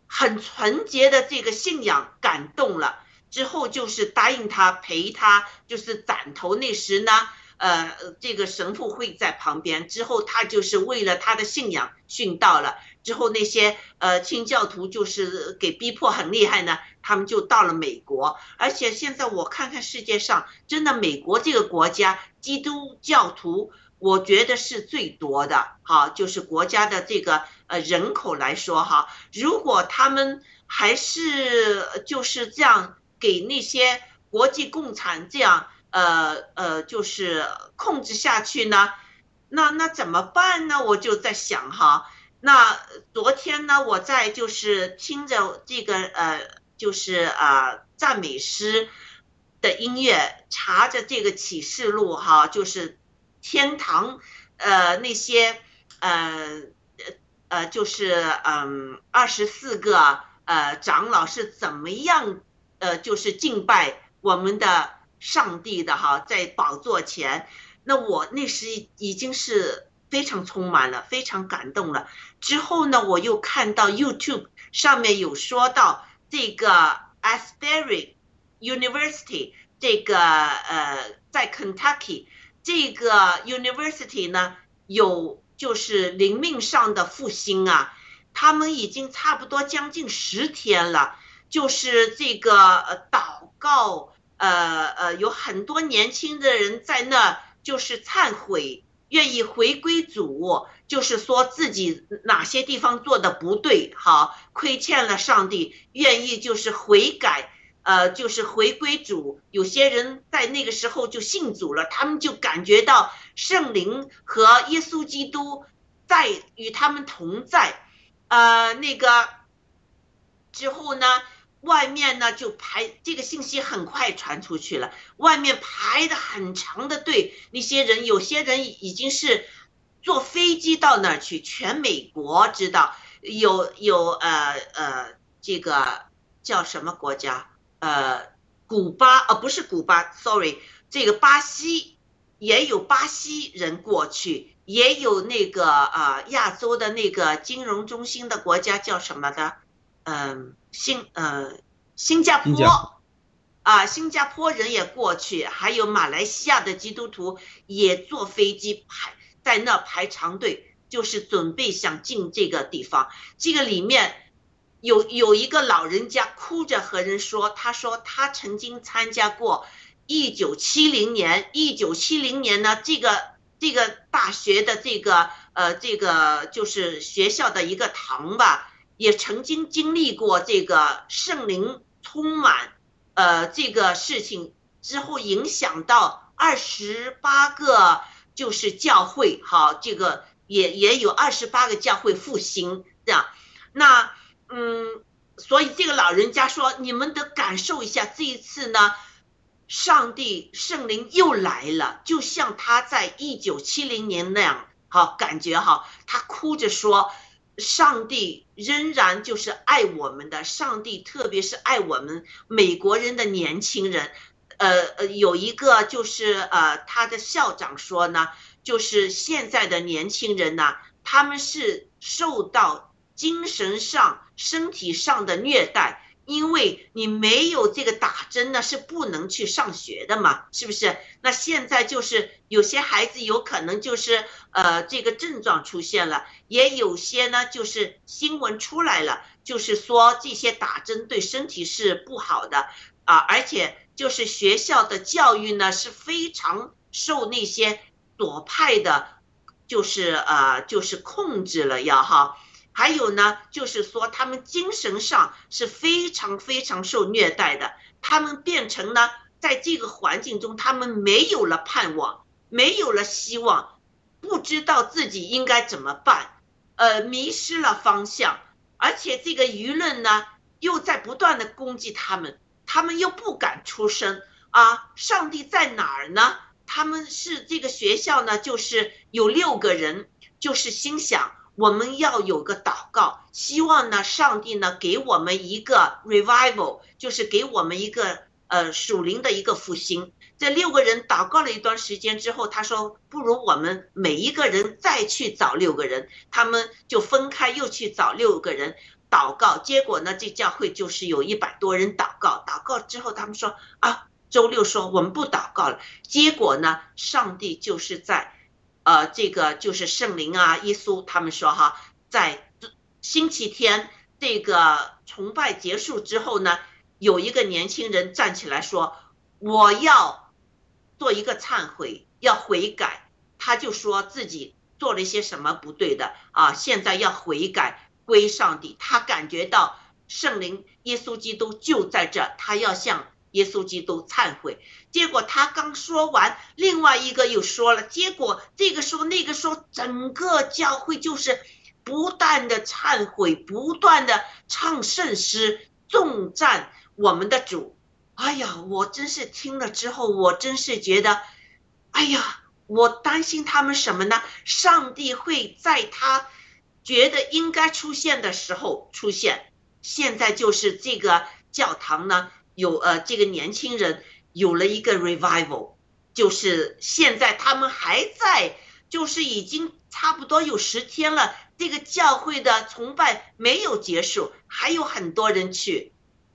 很纯洁的这个信仰感动了，之后就是答应他陪他就是斩头那时呢。呃，这个神父会在旁边。之后他就是为了他的信仰殉道了。之后那些呃清教徒就是给逼迫很厉害呢，他们就到了美国。而且现在我看看世界上，真的美国这个国家基督教徒，我觉得是最多的。哈，就是国家的这个呃人口来说哈，如果他们还是就是这样给那些国际共产这样。呃呃，就是控制下去呢，那那怎么办呢？我就在想哈，那昨天呢，我在就是听着这个呃，就是啊赞美诗的音乐，查着这个启示录哈，就是天堂呃那些呃呃就是嗯二十四个呃长老是怎么样呃就是敬拜我们的。上帝的哈，在宝座前，那我那时已经是非常充满了，非常感动了。之后呢，我又看到 YouTube 上面有说到这个 Asbury University，这个呃，在 Kentucky 这个 University 呢，有就是灵命上的复兴啊，他们已经差不多将近十天了，就是这个呃祷告。呃呃，有很多年轻的人在那，就是忏悔，愿意回归主，就是说自己哪些地方做的不对，好亏欠了上帝，愿意就是悔改，呃，就是回归主。有些人在那个时候就信主了，他们就感觉到圣灵和耶稣基督在与他们同在，呃，那个之后呢？外面呢就排这个信息很快传出去了，外面排的很长的队，那些人有些人已经是坐飞机到那儿去，全美国知道。有有呃呃这个叫什么国家？呃古巴呃不是古巴，sorry，这个巴西也有巴西人过去，也有那个啊亚洲的那个金融中心的国家叫什么的，嗯。新呃，新加坡，啊，新加坡人也过去，还有马来西亚的基督徒也坐飞机排在那排长队，就是准备想进这个地方。这个里面有有一个老人家哭着和人说，他说他曾经参加过一九七零年，一九七零年呢，这个这个大学的这个呃这个就是学校的一个堂吧。也曾经经历过这个圣灵充满，呃，这个事情之后，影响到二十八个就是教会，好，这个也也有二十八个教会复兴这样。那嗯，所以这个老人家说，你们得感受一下，这一次呢，上帝圣灵又来了，就像他在一九七零年那样，好感觉哈，他哭着说。上帝仍然就是爱我们的，上帝特别是爱我们美国人的年轻人。呃呃，有一个就是呃，他的校长说呢，就是现在的年轻人呢，他们是受到精神上、身体上的虐待。因为你没有这个打针呢，是不能去上学的嘛，是不是？那现在就是有些孩子有可能就是呃这个症状出现了，也有些呢就是新闻出来了，就是说这些打针对身体是不好的啊，而且就是学校的教育呢是非常受那些左派的，就是呃就是控制了要哈。还有呢，就是说他们精神上是非常非常受虐待的，他们变成呢，在这个环境中，他们没有了盼望，没有了希望，不知道自己应该怎么办，呃，迷失了方向，而且这个舆论呢，又在不断的攻击他们，他们又不敢出声啊，上帝在哪儿呢？他们是这个学校呢，就是有六个人，就是心想。我们要有个祷告，希望呢，上帝呢给我们一个 revival，就是给我们一个呃属灵的一个复兴。这六个人祷告了一段时间之后，他说不如我们每一个人再去找六个人，他们就分开又去找六个人祷告。结果呢，这教会就是有一百多人祷告。祷告之后，他们说啊，周六说我们不祷告了。结果呢，上帝就是在。呃，这个就是圣灵啊，耶稣他们说哈，在星期天这个崇拜结束之后呢，有一个年轻人站起来说，我要做一个忏悔，要悔改。他就说自己做了一些什么不对的啊，现在要悔改归上帝。他感觉到圣灵耶稣基督就在这，他要向。耶稣基督忏悔，结果他刚说完，另外一个又说了，结果这个说那个说，整个教会就是不断的忏悔，不断的唱圣诗，重赞我们的主。哎呀，我真是听了之后，我真是觉得，哎呀，我担心他们什么呢？上帝会在他觉得应该出现的时候出现。现在就是这个教堂呢。有呃，这个年轻人有了一个 revival，就是现在他们还在，就是已经差不多有十天了，这个教会的崇拜没有结束，还有很多人去，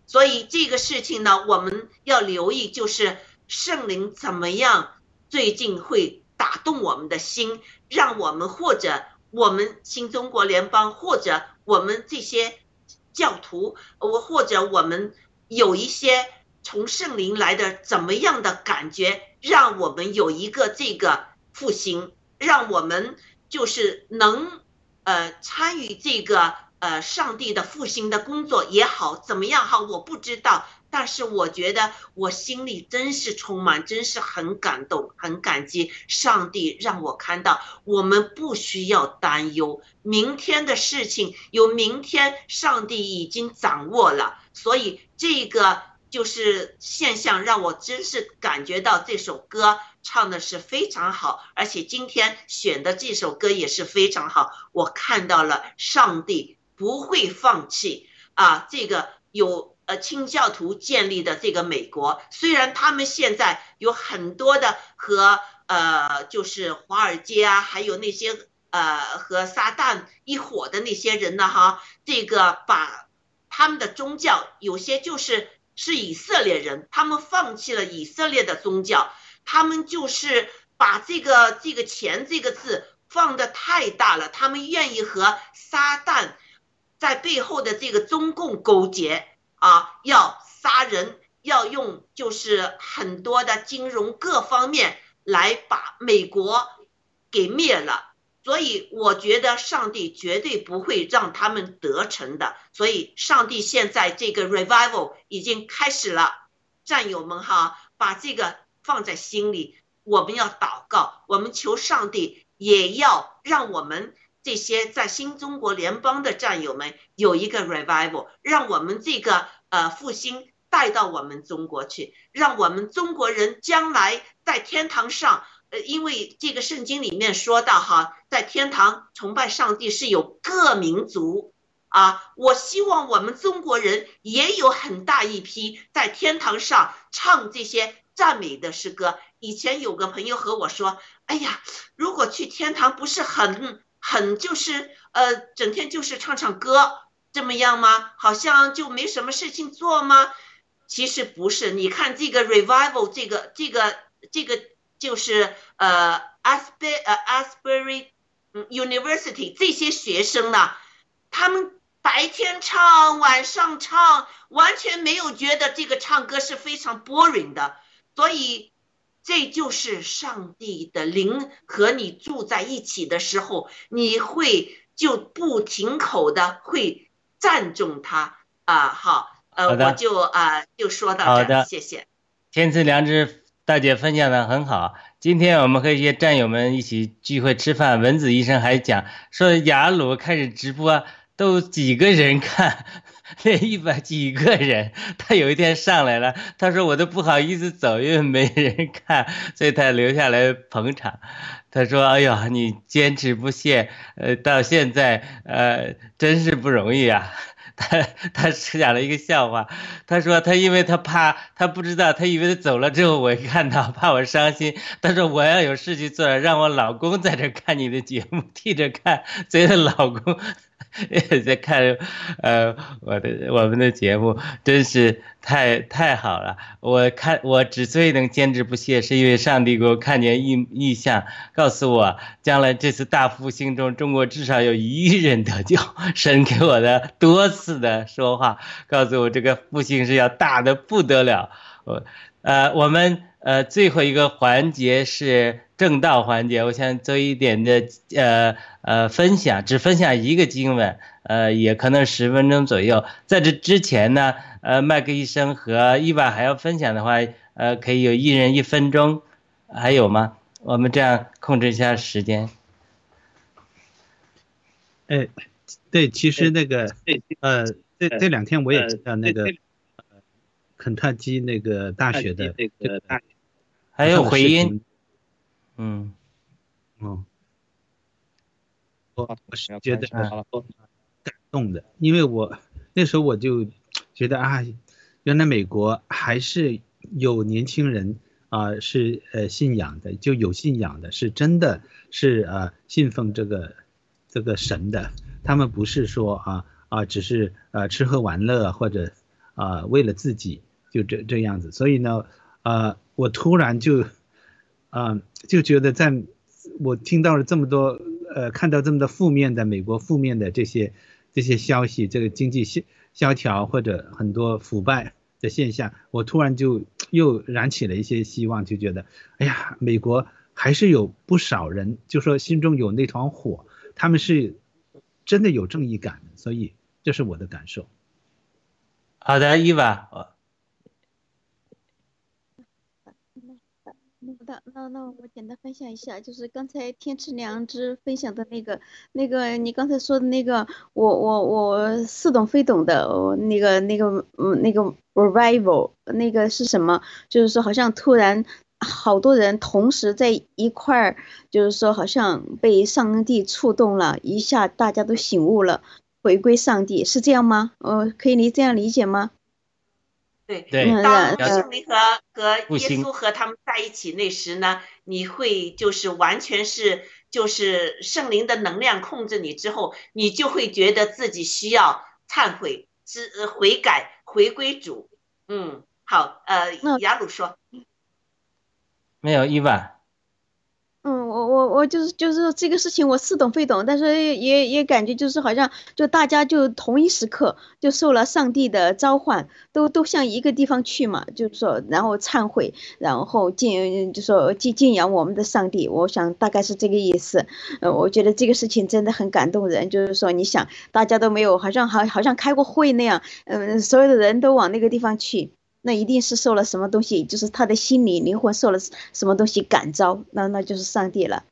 所以这个事情呢，我们要留意，就是圣灵怎么样最近会打动我们的心，让我们或者我们新中国联邦，或者我们这些教徒，我或者我们。有一些从圣灵来的怎么样的感觉，让我们有一个这个复兴，让我们就是能呃参与这个呃上帝的复兴的工作也好，怎么样哈，我不知道。但是我觉得我心里真是充满，真是很感动，很感激上帝让我看到，我们不需要担忧明天的事情，有明天上帝已经掌握了，所以这个就是现象，让我真是感觉到这首歌唱的是非常好，而且今天选的这首歌也是非常好，我看到了上帝不会放弃啊，这个有。呃，清教徒建立的这个美国，虽然他们现在有很多的和呃，就是华尔街啊，还有那些呃和撒旦一伙的那些人呢，哈，这个把他们的宗教有些就是是以色列人，他们放弃了以色列的宗教，他们就是把这个这个钱这个字放的太大了，他们愿意和撒旦在背后的这个中共勾结。啊，要杀人，要用就是很多的金融各方面来把美国给灭了，所以我觉得上帝绝对不会让他们得逞的。所以，上帝现在这个 revival 已经开始了，战友们哈，把这个放在心里，我们要祷告，我们求上帝也要让我们。这些在新中国联邦的战友们有一个 revival，让我们这个呃复兴带到我们中国去，让我们中国人将来在天堂上，呃，因为这个圣经里面说到哈，在天堂崇拜上帝是有各民族啊，我希望我们中国人也有很大一批在天堂上唱这些赞美的诗歌。以前有个朋友和我说，哎呀，如果去天堂不是很。很就是呃，整天就是唱唱歌，这么样吗？好像就没什么事情做吗？其实不是，你看这个 revival，这个这个这个就是呃，Asbury 呃 Asbury University 这些学生呢，他们白天唱，晚上唱，完全没有觉得这个唱歌是非常 boring 的，所以。这就是上帝的灵和你住在一起的时候，你会就不停口的会赞颂他啊！好，呃，我就啊就说到这，谢谢。天赐良知大姐分享的很好。今天我们和一些战友们一起聚会吃饭，文子医生还讲说雅鲁开始直播都几个人看。那一百几个人，他有一天上来了，他说我都不好意思走，因为没人看，所以他留下来捧场。他说：“哎呀，你坚持不懈，呃，到现在，呃，真是不容易啊。”他他讲了一个笑话，他说他因为他怕，他不知道，他以为他走了之后我一看到，怕我伤心。他说我要有事情做，让我老公在这看你的节目，替着看，所以他老公。在看，呃，我的我们的节目真是太太好了。我看我之所以能坚持不懈，是因为上帝给我看见异异象，告诉我将来这次大复兴中，中国至少有一亿人得救。神给我的多次的说话，告诉我这个复兴是要大的不得了。我，呃，我们呃最后一个环节是。正道环节，我想做一点的呃呃分享，只分享一个经文，呃，也可能十分钟左右。在这之前呢，呃，麦克医生和伊娃还要分享的话，呃，可以有一人一分钟，还有吗？我们这样控制一下时间。哎，对，其实那个呃，这这两天我也知道那个肯塔基那个大学的这个，还有回音。嗯，哦，我我是觉得感动的，因为我那时候我就觉得啊，原来美国还是有年轻人啊是呃信仰的，就有信仰的，是真的是呃信奉这个这个神的，他们不是说啊啊只是呃吃喝玩乐或者啊为了自己就这这样子，所以呢呃我突然就。啊，就觉得在，我听到了这么多，呃，看到这么多负面的美国负面的这些这些消息，这个经济萧萧条或者很多腐败的现象，我突然就又燃起了一些希望，就觉得，哎呀，美国还是有不少人，就说心中有那团火，他们是真的有正义感，所以这是我的感受。好的，伊娃。那那那我简单分享一下，就是刚才天赐良知分享的那个那个你刚才说的那个，我我我似懂非懂的，那个那个嗯那个 revival 那个是什么？就是说好像突然好多人同时在一块儿，就是说好像被上帝触动了一下，大家都醒悟了，回归上帝，是这样吗？呃，可以理这样理解吗？对对，当圣灵和和耶稣和他们在一起那时呢，你会就是完全是就是圣灵的能量控制你之后，你就会觉得自己需要忏悔、知悔改、回归主。嗯，好，呃，雅鲁说，没有伊万。我我就是就是这个事情我似懂非懂，但是也也感觉就是好像就大家就同一时刻就受了上帝的召唤，都都向一个地方去嘛，就是说然后忏悔，然后敬就说敬敬仰我们的上帝，我想大概是这个意思。呃，我觉得这个事情真的很感动人，就是说你想大家都没有好像好好像开过会那样，嗯，所有的人都往那个地方去。那一定是受了什么东西，就是他的心理灵魂受了什么东西感召，那那就是上帝了，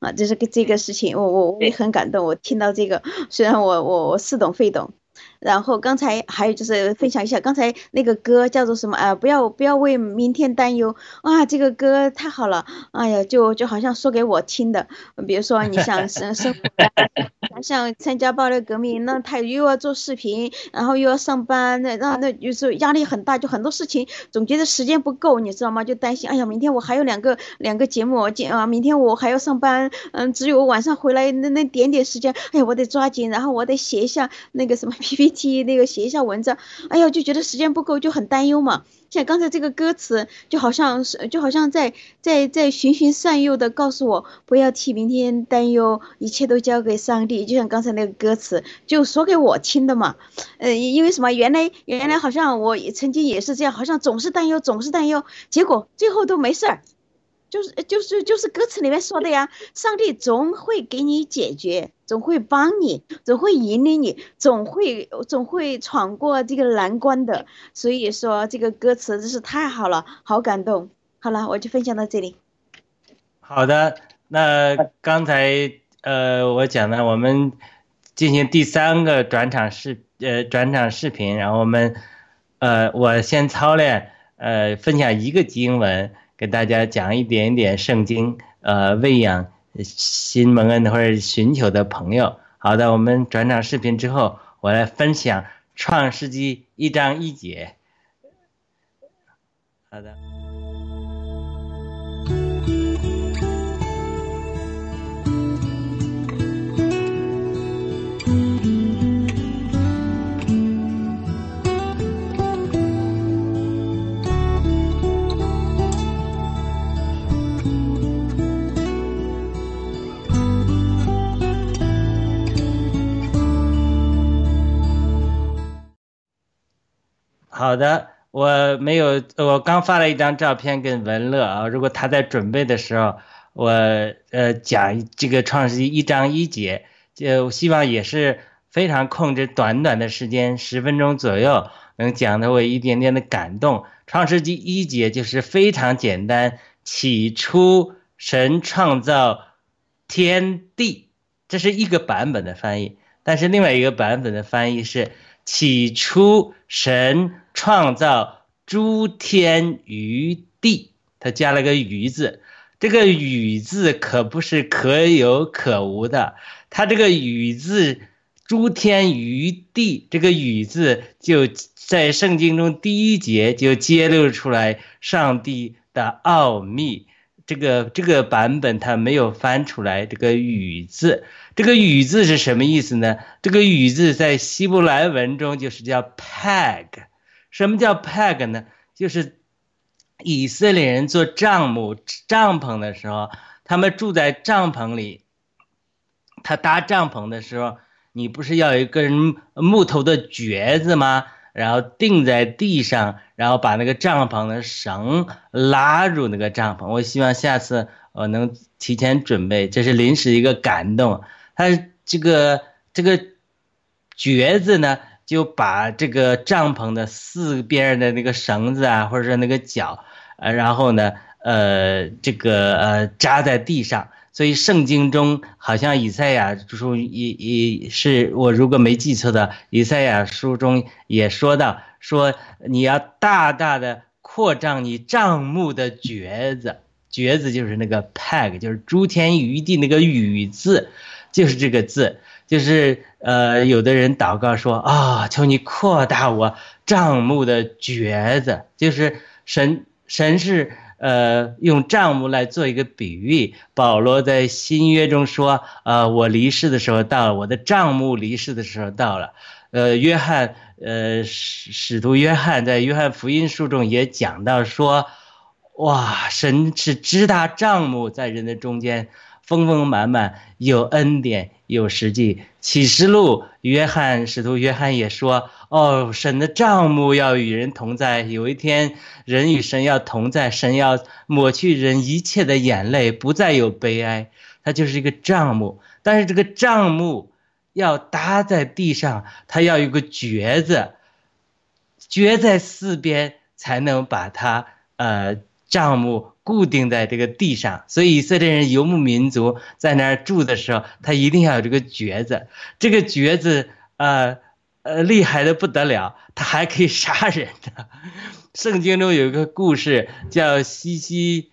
啊，这是个这个事情，我我我也很感动，我听到这个，虽然我我我似懂非懂。然后刚才还有就是分享一下，刚才那个歌叫做什么啊？不要不要为明天担忧啊！这个歌太好了，哎呀，就就好像说给我听的。比如说你想生生活，想参加暴力革命，那他又要做视频，然后又要上班，那那那有时候压力很大，就很多事情总觉得时间不够，你知道吗？就担心，哎呀，明天我还有两个两个节目，今啊，明天我还要上班，嗯，只有晚上回来那那点点时间，哎呀，我得抓紧，然后我得写一下那个什么。PPT 那个写一下文章，哎呀，就觉得时间不够，就很担忧嘛。像刚才这个歌词，就好像是就好像在在在循循善诱的告诉我，不要替明天担忧，一切都交给上帝。就像刚才那个歌词，就说给我听的嘛。呃，因为什么？原来原来好像我曾经也是这样，好像总是担忧，总是担忧，结果最后都没事儿。就是就是就是歌词里面说的呀，上帝总会给你解决，总会帮你，总会引领你，总会总会闯过这个难关的。所以说这个歌词真是太好了，好感动。好了，我就分享到这里。好的，那刚才呃我讲的，我们进行第三个转场视呃转场视频，然后我们呃我先操练呃分享一个经文。给大家讲一点点圣经，呃，喂养新蒙恩或者寻求的朋友。好的，我们转场视频之后，我来分享创世纪一章一节。好的。好的，我没有，我刚发了一张照片跟文乐啊。如果他在准备的时候，我呃讲这个创世纪一章一节，就希望也是非常控制短短的时间，十分钟左右，能讲的我一点点的感动。创世纪一节就是非常简单，起初神创造天地，这是一个版本的翻译，但是另外一个版本的翻译是起初神。创造诸天于地，他加了个“于”字，这个“于”字可不是可有可无的。他这个“于”字，诸天于地，这个“于”字就在圣经中第一节就揭露出来上帝的奥秘。这个这个版本他没有翻出来这个“与”字，这个“与”字是什么意思呢？这个“与”字在希伯来文中就是叫 “peg”。什么叫 peg 呢？就是以色列人做帐幕、帐篷的时候，他们住在帐篷里。他搭帐篷的时候，你不是要一根木头的橛子吗？然后钉在地上，然后把那个帐篷的绳拉入那个帐篷。我希望下次我能提前准备，这是临时一个感动。他这个这个橛子呢，就把这个帐篷的四边的那个绳子啊，或者是那个脚，呃，然后呢，呃，这个呃扎在地上。所以圣经中好像以赛亚书也也是我如果没记错的，以赛亚书中也说到，说你要大大的扩张你帐幕的橛子，橛子就是那个 peg，就是诸天余地那个雨字，就是这个字，就是呃，有的人祷告说啊，求你扩大我账目的橛子，就是神神是。呃，用账目来做一个比喻。保罗在新约中说：“呃，我离世的时候到了，我的账目离世的时候到了。”呃，约翰，呃，使使徒约翰在约翰福音书中也讲到说：“哇，神是支大账目在人的中间。”丰丰满满，有恩典，有实际。启示录，约翰使徒约翰也说：“哦，神的账目要与人同在。有一天，人与神要同在，神要抹去人一切的眼泪，不再有悲哀。它就是一个账目，但是这个账目要搭在地上，它要有个橛子，橛在四边，才能把它呃账目。”固定在这个地上，所以以色列人游牧民族在那儿住的时候，他一定要有这个橛子。这个橛子，呃，呃，厉害的不得了，他还可以杀人的。圣经中有一个故事，叫西西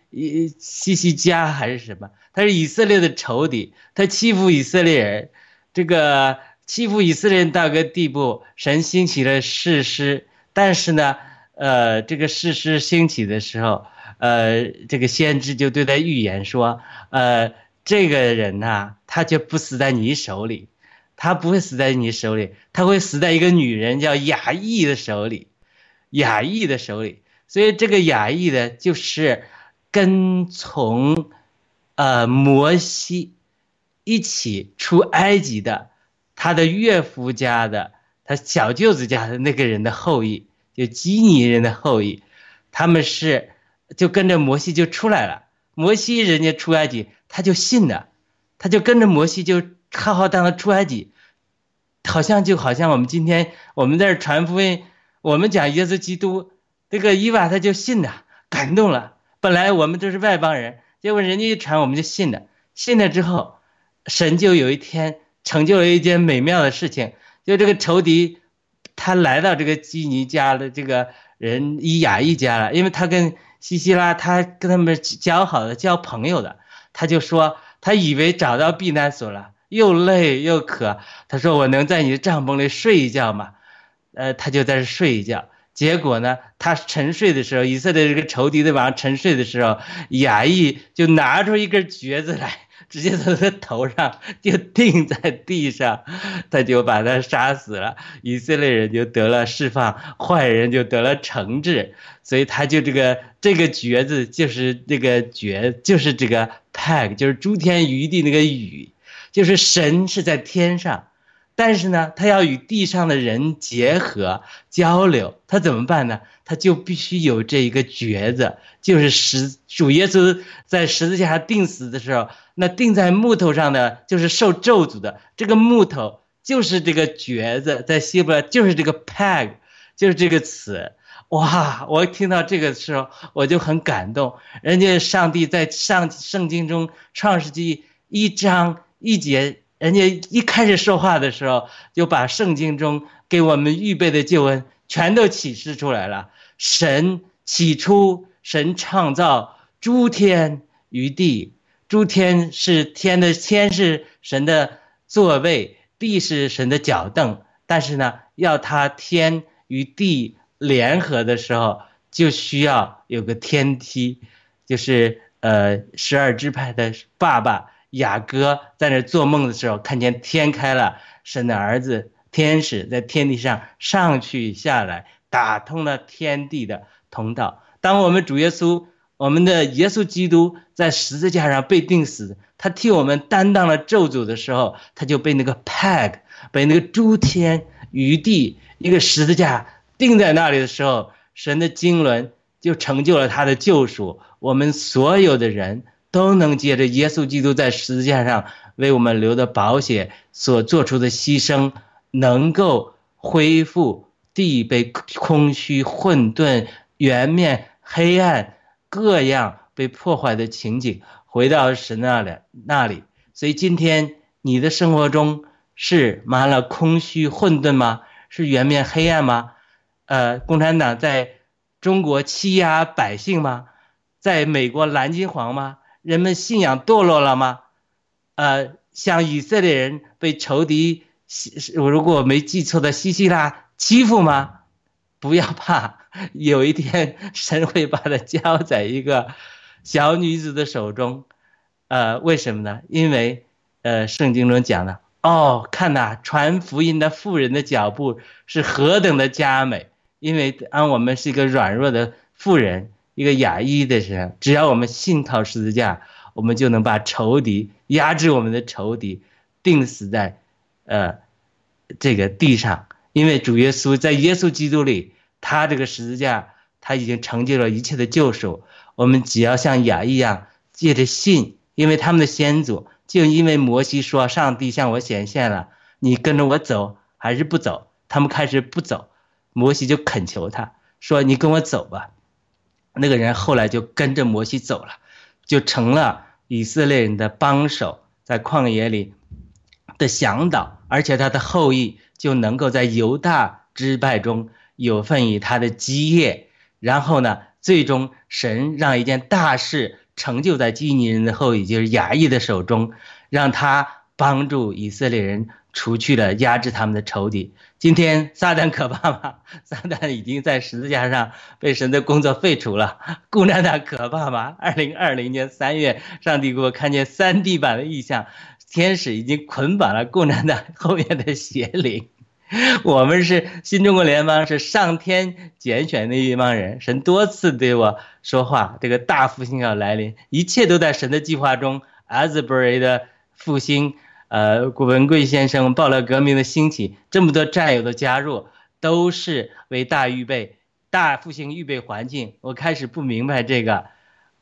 西西加还是什么？他是以色列的仇敌，他欺负以色列人，这个欺负以色列人到个地步，神兴起了誓师，但是呢，呃，这个誓师兴起的时候。呃，这个先知就对他预言说，呃，这个人呐，他就不死在你手里，他不会死在你手里，他会死在一个女人叫雅意的手里，雅意的手里。所以这个雅意的，就是跟从，呃，摩西一起出埃及的，他的岳父家的，他小舅子家的那个人的后裔，就基尼人的后裔，他们是。就跟着摩西就出来了，摩西人家出埃及，他就信了，他就跟着摩西就浩浩荡荡出埃及，好像就好像我们今天我们在这传福音，我们讲耶稣基督，这个伊娃他就信了，感动了。本来我们都是外邦人，结果人家一传我们就信了，信了之后，神就有一天成就了一件美妙的事情，就这个仇敌，他来到这个基尼家的这个人伊雅一家了，因为他跟。希希拉他跟他们交好的交朋友的，他就说他以为找到避难所了，又累又渴，他说我能在你的帐篷里睡一觉吗？呃，他就在这睡一觉。结果呢，他沉睡的时候，以色列这个仇敌在晚上沉睡的时候，亚裔就拿出一根橛子来。直接从他头上就钉在地上，他就把他杀死了。以色列人就得了释放，坏人就得了惩治。所以他就这个这个橛子就是这个橛，就是这个 peg，就是诸天余地那个雨，就是神是在天上。但是呢，他要与地上的人结合交流，他怎么办呢？他就必须有这一个橛子，就是十主耶稣在十字架上钉死的时候，那钉在木头上的就是受咒诅的，这个木头就是这个橛子，在希伯来就是这个 peg，就是这个词。哇，我听到这个时候我就很感动，人家上帝在上圣经中创世纪一章一节。人家一开始说话的时候，就把圣经中给我们预备的救恩全都启示出来了。神起初，神创造诸天与地，诸天是天的天是神的座位，地是神的脚凳。但是呢，要他天与地联合的时候，就需要有个天梯，就是呃十二支派的爸爸。雅各在那做梦的时候，看见天开了，神的儿子天使在天地上上去下来，打通了天地的通道。当我们主耶稣，我们的耶稣基督在十字架上被钉死，他替我们担当了咒诅的时候，他就被那个 peg，被那个诸天余地一个十字架钉在那里的时候，神的经纶就成就了他的救赎。我们所有的人。都能借着耶稣基督在十字架上为我们留的保险所做出的牺牲，能够恢复地被空虚、混沌、圆面、黑暗各样被破坏的情景，回到神那里那里。所以今天你的生活中是满了空虚、混沌吗？是圆面黑暗吗？呃，共产党在中国欺压百姓吗？在美国蓝金黄吗？人们信仰堕落了吗？呃，像以色列人被仇敌西，我如果没记错的西西拉欺负吗？不要怕，有一天神会把它交在一个小女子的手中。呃，为什么呢？因为呃，圣经中讲的哦，看呐，传福音的妇人的脚步是何等的佳美。因为当我们是一个软弱的妇人，一个哑裔的人，只要我们信靠十字架。我们就能把仇敌压制，我们的仇敌钉死在，呃，这个地上。因为主耶稣在耶稣基督里，他这个十字架他已经成就了一切的救赎。我们只要像雅一样借着信，因为他们的先祖就因为摩西说上帝向我显现了，你跟着我走还是不走？他们开始不走，摩西就恳求他说：“你跟我走吧。”那个人后来就跟着摩西走了。就成了以色列人的帮手，在旷野里的向导，而且他的后裔就能够在犹大支派中有份于他的基业。然后呢，最终神让一件大事成就在基尼人的后裔，就是雅意的手中，让他帮助以色列人。除去了压制他们的仇敌。今天撒旦可怕吗？撒旦已经在十字架上被神的工作废除了。共产党可怕吗？二零二零年三月，上帝给我看见三 D 版的异象，天使已经捆绑了共产党后面的邪灵。我们是新中国联邦，是上天拣选的一帮人。神多次对我说话，这个大复兴要来临，一切都在神的计划中。Asbury 的复兴。呃，古文贵先生，暴乱革命的兴起，这么多战友的加入，都是为大预备、大复兴预备环境。我开始不明白这个，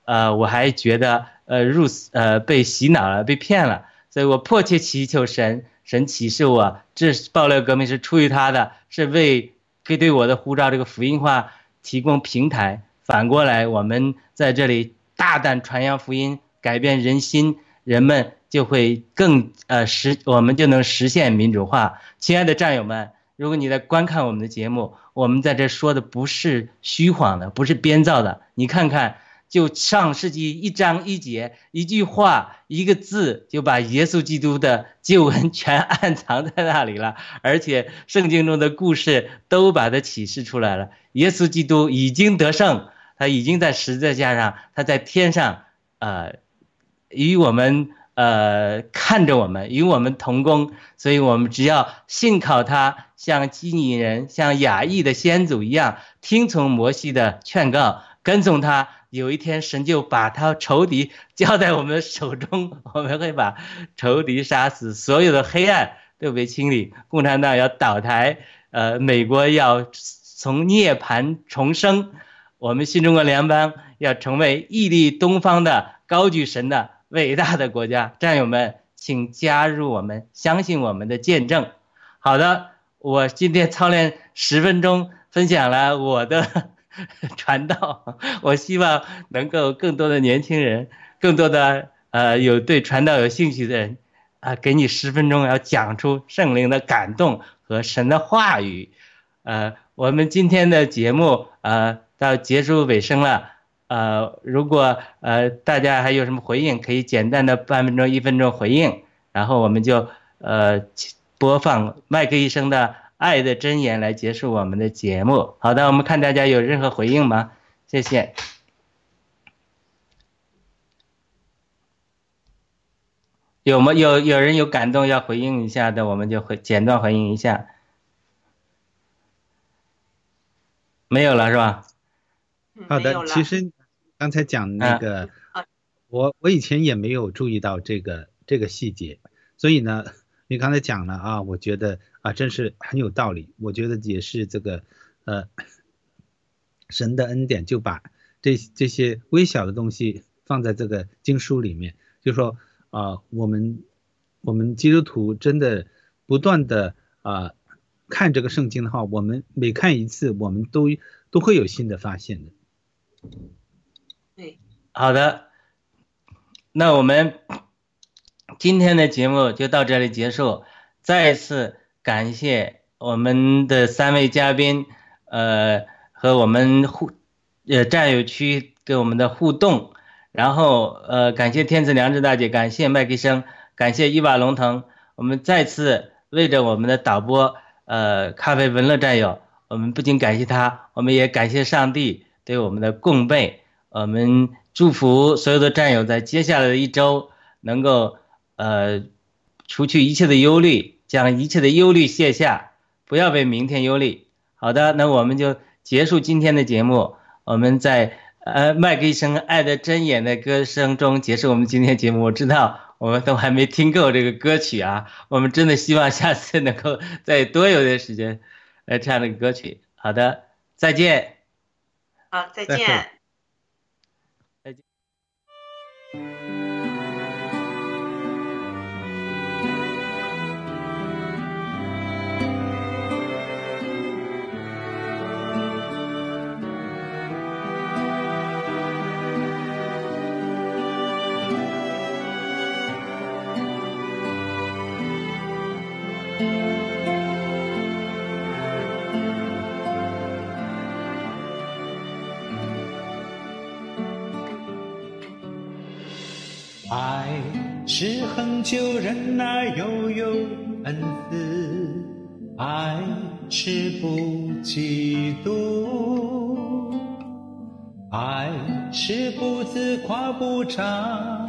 呃，我还觉得呃入呃被洗脑了，被骗了，所以我迫切祈求神，神启示我，这暴乱革命是出于他的，是为给对我的护照这个福音化提供平台。反过来，我们在这里大胆传扬福音，改变人心，人们。就会更呃实，我们就能实现民主化。亲爱的战友们，如果你在观看我们的节目，我们在这说的不是虚晃的，不是编造的。你看看，就上世纪一章一节，一句话，一个字，就把耶稣基督的旧恩全暗藏在那里了。而且圣经中的故事都把它启示出来了。耶稣基督已经得胜，他已经在十字架上，他在天上，呃，与我们。呃，看着我们与我们同工，所以我们只要信靠他，像基尼人、像雅意的先祖一样，听从摩西的劝告，跟从他。有一天，神就把他仇敌交在我们手中，我们会把仇敌杀死，所有的黑暗都被清理，共产党要倒台，呃，美国要从涅槃重生，我们新中国联邦要成为屹立东方的高举神的。伟大的国家，战友们，请加入我们，相信我们的见证。好的，我今天操练十分钟，分享了我的 传道。我希望能够更多的年轻人，更多的呃有对传道有兴趣的人，啊，给你十分钟，要讲出圣灵的感动和神的话语。呃，我们今天的节目呃到结束尾声了。呃，如果呃大家还有什么回应，可以简单的半分钟、一分钟回应，然后我们就呃播放麦克医生的《爱的箴言》来结束我们的节目。好的，我们看大家有任何回应吗？谢谢。有吗？有有人有感动要回应一下的，我们就回简短回应一下。没有了是吧？好的，其实。刚才讲那个，我我以前也没有注意到这个这个细节，所以呢，你刚才讲了啊，我觉得啊，真是很有道理。我觉得也是这个，呃，神的恩典就把这这些微小的东西放在这个经书里面，就说啊，我们我们基督徒真的不断的啊看这个圣经的话，我们每看一次，我们都都会有新的发现的。对，好的，那我们今天的节目就到这里结束。再一次感谢我们的三位嘉宾，呃，和我们互呃战友区给我们的互动，然后呃感谢天赐良知大姐，感谢麦克生，感谢伊瓦龙腾，我们再次为着我们的导播呃咖啡文乐战友，我们不仅感谢他，我们也感谢上帝对我们的供备。我们祝福所有的战友在接下来的一周能够呃除去一切的忧虑，将一切的忧虑卸下，不要为明天忧虑。好的，那我们就结束今天的节目。我们在呃麦克一生爱的睁眼的歌声中结束我们今天节目。我知道我们都还没听够这个歌曲啊，我们真的希望下次能够再多有点时间来唱这个歌曲。好的，再见。好，再见再见。恒久忍耐，又有恩慈；爱是不嫉妒；爱是不自夸，不张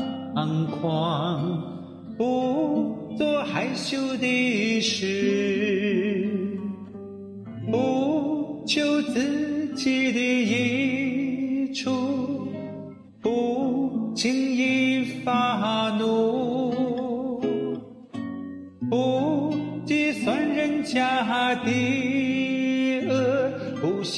狂，不做害羞的事，不求自己的益处。不轻易发怒，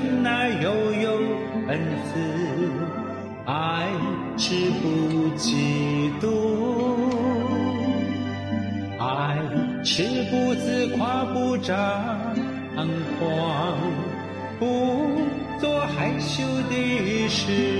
恒久忍耐，又有恩慈；爱吃不嫉妒；爱吃不自夸，不张狂，不做害羞的事，